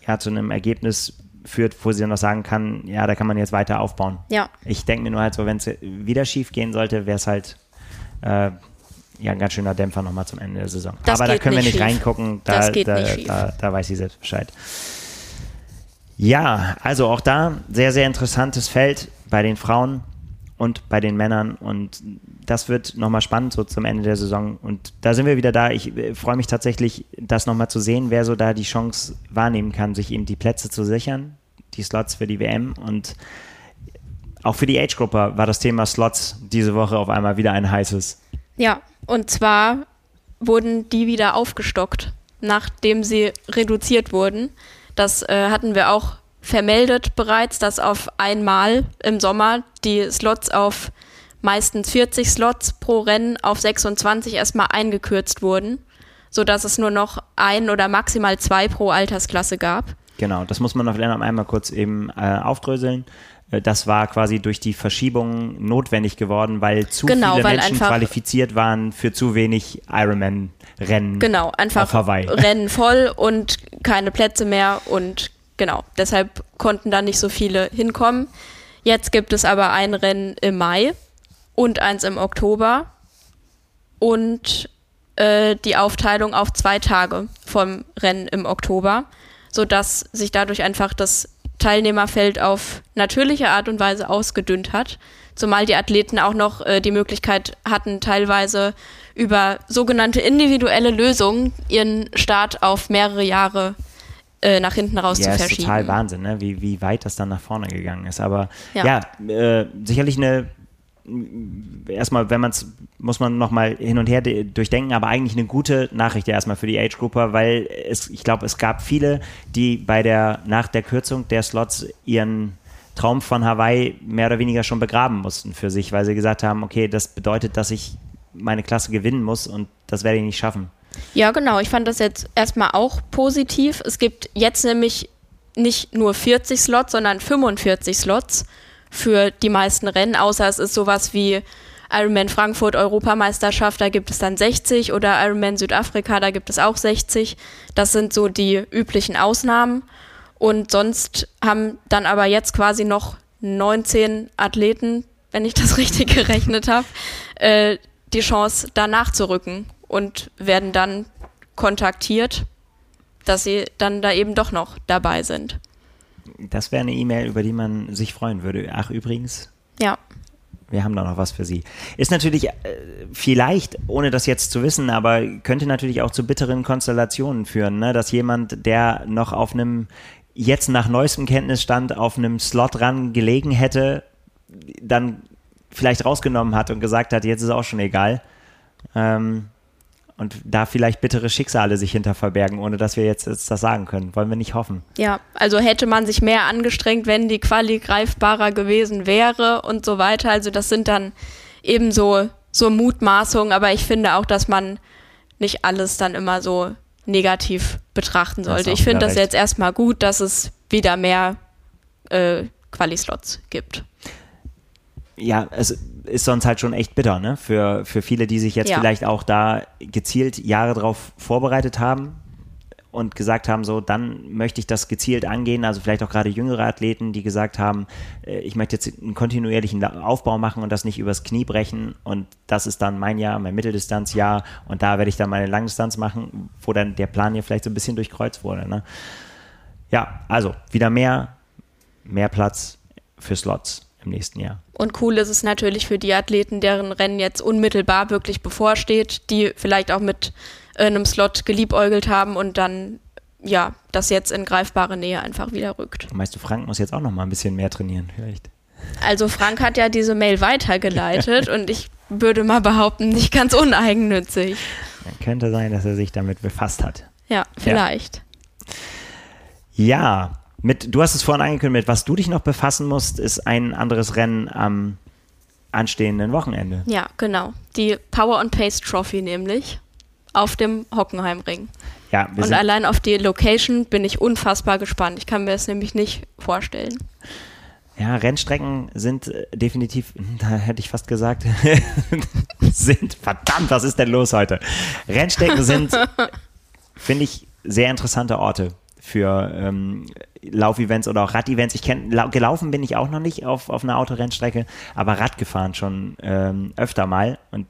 ja, zu einem Ergebnis führt, wo sie dann noch sagen kann, ja, da kann man jetzt weiter aufbauen.
Ja,
Ich denke mir nur halt so, wenn es wieder schief gehen sollte, wäre es halt äh, ja ein ganz schöner Dämpfer nochmal zum Ende der Saison.
Das
Aber da können wir
nicht
nicht
schief.
reingucken, da, da,
nicht.
Da, da weiß sie selbst Bescheid. Ja, also auch da sehr, sehr interessantes Feld bei den Frauen und bei den Männern und das wird nochmal spannend so zum Ende der Saison und da sind wir wieder da. Ich äh, freue mich tatsächlich, das nochmal zu sehen, wer so da die Chance wahrnehmen kann, sich eben die Plätze zu sichern, die Slots für die WM und auch für die Age-Gruppe war das Thema Slots diese Woche auf einmal wieder ein heißes.
Ja. Und zwar wurden die wieder aufgestockt, nachdem sie reduziert wurden. Das äh, hatten wir auch vermeldet bereits, dass auf einmal im Sommer die Slots auf meistens 40 Slots pro Rennen auf 26 erstmal eingekürzt wurden, sodass es nur noch ein oder maximal zwei pro Altersklasse gab.
Genau, das muss man noch einmal kurz eben äh, aufdröseln. Äh, Das war quasi durch die Verschiebung notwendig geworden, weil zu
Genau,
viele
weil
Menschen qualifiziert waren für zu wenig Ironman-Rennen.
Genau, einfach
Auf Hawaii.
Rennen voll und keine Plätze mehr und genau, deshalb konnten da nicht so viele hinkommen. Jetzt gibt es aber ein Rennen im Mai und eins im Oktober und äh, die Aufteilung auf zwei Tage vom Rennen im Oktober, sodass sich dadurch einfach das Teilnehmerfeld auf natürliche Art und Weise ausgedünnt hat, zumal die Athleten auch noch äh, die Möglichkeit hatten, teilweise über sogenannte individuelle Lösungen ihren Start auf mehrere Jahre äh, nach hinten raus
Ja,
zu
ist
verschieben.
total Wahnsinn, ne? wie, wie weit das dann nach vorne gegangen ist. Aber
Ja.
ja, äh, sicherlich eine, erstmal, wenn man es, muss man nochmal hin und her de- durchdenken, aber eigentlich eine gute Nachricht ja erstmal für die Age Grouper, weil es, ich glaube, es gab viele, die bei der, nach der Kürzung der Slots ihren Traum von Hawaii mehr oder weniger schon begraben mussten für sich, weil sie gesagt haben, okay, das bedeutet, dass ich meine Klasse gewinnen muss und das werde ich nicht schaffen.
Ja, genau. Ich fand das jetzt erstmal auch positiv. Es gibt jetzt nämlich nicht nur 40 Slots, sondern 45 Slots für die meisten Rennen, außer es ist sowas wie Ironman Frankfurt Europameisterschaft, da gibt es dann 60 oder Ironman Südafrika, da gibt es auch 60. Das sind so die üblichen Ausnahmen. Und sonst haben dann aber jetzt quasi noch 19 Athleten, wenn ich das richtig gerechnet habe, äh, die Chance, da nachzurücken und werden dann kontaktiert, dass sie dann da eben doch noch dabei sind.
Das wäre eine E-Mail, über die man sich freuen würde. Ach, übrigens,
Ja,
wir haben da noch was für Sie. Ist natürlich äh, vielleicht, ohne das jetzt zu wissen, aber könnte natürlich auch zu bitteren Konstellationen führen, ne? dass jemand, der noch auf einem, jetzt nach neuestem Kenntnisstand auf einem Slot ran gelegen hätte, dann vielleicht rausgenommen hat und gesagt hat, jetzt ist auch schon egal. Ähm, und da vielleicht bittere Schicksale sich hinter verbergen, ohne dass wir jetzt, jetzt das sagen können. Wollen wir nicht hoffen.
Ja, also hätte man sich mehr angestrengt, wenn die Quali greifbarer gewesen wäre und so weiter. Also das sind dann eben so, so Mutmaßungen, aber ich finde auch, dass man nicht alles dann immer so negativ betrachten sollte. Ich finde das jetzt erstmal gut, dass es wieder mehr äh, Quali-Slots gibt
ja, es ist sonst halt schon echt bitter, ne? Für, für viele, die sich jetzt ja. vielleicht auch da gezielt Jahre drauf vorbereitet haben und gesagt haben, so, dann möchte ich das gezielt angehen. Also vielleicht auch gerade jüngere Athleten, die gesagt haben, äh, ich möchte jetzt einen kontinuierlichen Aufbau machen und das nicht übers Knie brechen. Und das ist dann mein Jahr, mein Mitteldistanzjahr. Und da werde ich dann meine Langdistanz machen, wo dann der Plan hier vielleicht so ein bisschen durchkreuzt wurde. Ne? Ja, also wieder mehr, mehr Platz für Slots im nächsten Jahr.
Und cool ist es natürlich für die Athleten, deren Rennen jetzt unmittelbar wirklich bevorsteht, die vielleicht auch mit äh, einem Slot geliebäugelt haben und dann ja, das jetzt in greifbare Nähe einfach wieder rückt.
Meinst du, Frank muss jetzt auch noch mal ein bisschen mehr trainieren, vielleicht?
Also Frank hat ja diese Mail weitergeleitet und ich würde mal behaupten, nicht ganz uneigennützig.
Dann könnte sein, dass er sich damit befasst hat.
Ja, vielleicht.
Ja, ja mit, du hast es vorhin angekündigt, mit was du dich noch befassen musst, ist ein anderes Rennen am anstehenden Wochenende.
Ja, genau. Die Power and Pace Trophy nämlich auf dem Hockenheimring. Ja, und allein auf die Location bin ich unfassbar gespannt. Ich kann mir das nämlich nicht vorstellen.
Ja, Rennstrecken sind äh, definitiv, da hätte ich fast gesagt, sind, verdammt, was ist denn los heute? Rennstrecken sind, finde ich, sehr interessante Orte für ähm, Laufevents oder auch Radevents. Ich kenne, gelaufen bin ich auch noch nicht auf, auf einer Autorennstrecke, aber Rad gefahren schon ähm, öfter mal und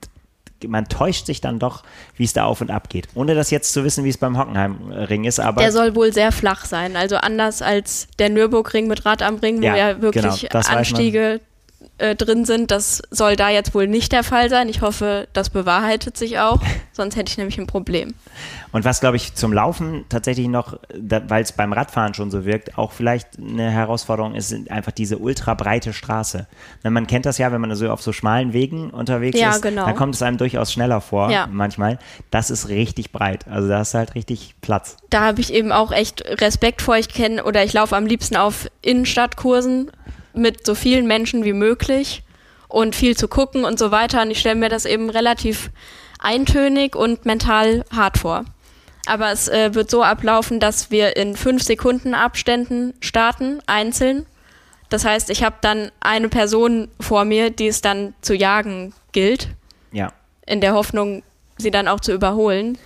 man täuscht sich dann doch, wie es da auf und ab geht. Ohne das jetzt zu wissen, wie es beim Hockenheimring ist, aber.
Der soll wohl sehr flach sein. Also anders als der Nürburgring mit Rad am Ring, wo ja, ja wirklich genau, Anstiege äh, drin sind. Das soll da jetzt wohl nicht der Fall sein. Ich hoffe, das bewahrheitet sich auch, sonst hätte ich nämlich ein Problem.
Und was, glaube ich, zum Laufen tatsächlich noch, weil es beim Radfahren schon so wirkt, auch vielleicht eine Herausforderung ist, sind einfach diese ultra breite Straße. Na, man kennt das ja, wenn man so auf so schmalen Wegen unterwegs ja, ist, genau. dann kommt es einem durchaus schneller vor, ja. manchmal. Das ist richtig breit. Also da ist halt richtig Platz.
Da habe ich eben auch echt Respekt vor. Ich kenne oder ich laufe am liebsten auf Innenstadtkursen mit so vielen Menschen wie möglich und viel zu gucken und so weiter. Und ich stelle mir das eben relativ eintönig und mental hart vor. Aber es äh, wird so ablaufen, dass wir in fünf Sekunden Abständen starten, einzeln. Das heißt, ich habe dann eine Person vor mir, die es dann zu jagen gilt.
Ja.
In der Hoffnung, sie dann auch zu überholen.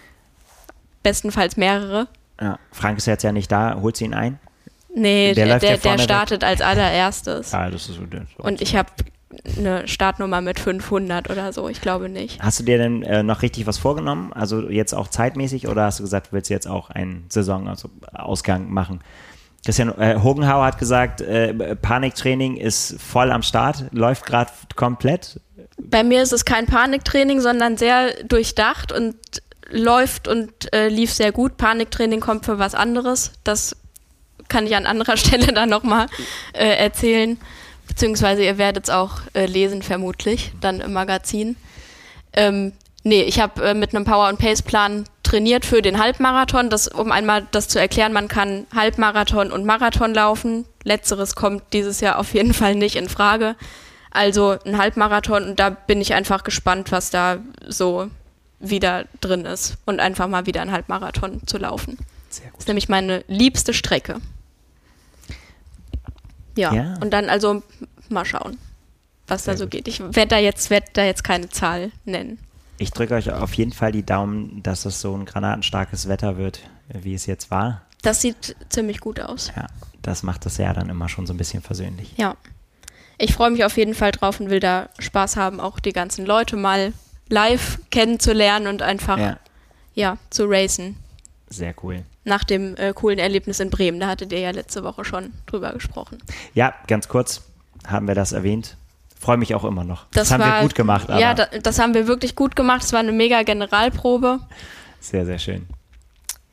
Bestenfalls mehrere.
Ja. Frank ist jetzt ja nicht da, holt sie ihn ein?
Nee, der, der, der startet als allererstes.
Ah, das ist so.
so Und ich habe eine Startnummer mit 500 oder so, ich glaube nicht.
Hast du dir denn äh, noch richtig was vorgenommen? Also jetzt auch zeitmäßig oder hast du gesagt, du willst jetzt auch einen Saisonausgang also machen? Christian äh, Hogenhauer hat gesagt, äh, Paniktraining ist voll am Start, läuft gerade komplett.
Bei mir ist es kein Paniktraining, sondern sehr durchdacht und läuft und äh, lief sehr gut. Paniktraining kommt für was anderes. Das kann ich an anderer Stelle dann nochmal äh, erzählen. Beziehungsweise ihr werdet es auch äh, lesen, vermutlich, dann im Magazin. Ähm, nee, ich habe äh, mit einem Power- und Pace-Plan trainiert für den Halbmarathon. Das, um einmal das zu erklären, man kann Halbmarathon und Marathon laufen. Letzteres kommt dieses Jahr auf jeden Fall nicht in Frage. Also ein Halbmarathon und da bin ich einfach gespannt, was da so wieder drin ist und einfach mal wieder ein Halbmarathon zu laufen. Sehr gut. Das ist nämlich meine liebste Strecke. Ja. ja. Und dann also mal schauen, was Sehr da so gut. geht. Ich werde da jetzt werd da jetzt keine Zahl nennen.
Ich drücke euch auf jeden Fall die Daumen, dass es so ein granatenstarkes Wetter wird, wie es jetzt war.
Das sieht ziemlich gut aus.
Ja, das macht das Jahr dann immer schon so ein bisschen versöhnlich.
Ja. Ich freue mich auf jeden Fall drauf und will da Spaß haben, auch die ganzen Leute mal live kennenzulernen und einfach ja, ja zu racen.
Sehr cool
nach dem äh, coolen Erlebnis in Bremen. Da hattet ihr ja letzte Woche schon drüber gesprochen.
Ja, ganz kurz haben wir das erwähnt. freue mich auch immer noch.
Das,
Das, haben
war,
wir gut gemacht. Aber
Ja, da, das haben wir wirklich gut gemacht. Es war eine mega Generalprobe.
sehr, sehr schön.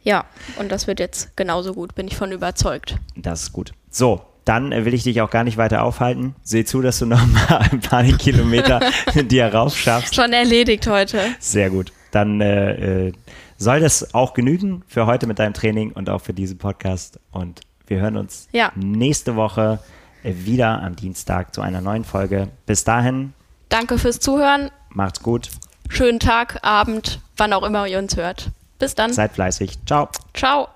Ja, und das wird jetzt genauso gut, bin ich von überzeugt.
Das ist gut. So, dann äh, will ich dich auch gar nicht weiter aufhalten. Seh zu, dass du noch mal ein paar Kilometer dir raufschaffst.
Schon erledigt heute.
Sehr gut. Dann äh, äh, soll das auch genügen für heute mit deinem Training und auch für diesen Podcast. Und wir hören uns
Ja.
nächste Woche wieder am Dienstag zu einer neuen Folge. Bis dahin,
Danke fürs Zuhören.
macht's gut,
Schönen Tag, Abend, wann auch immer ihr uns hört. Bis dann.
seid fleißig. Ciao.
Ciao.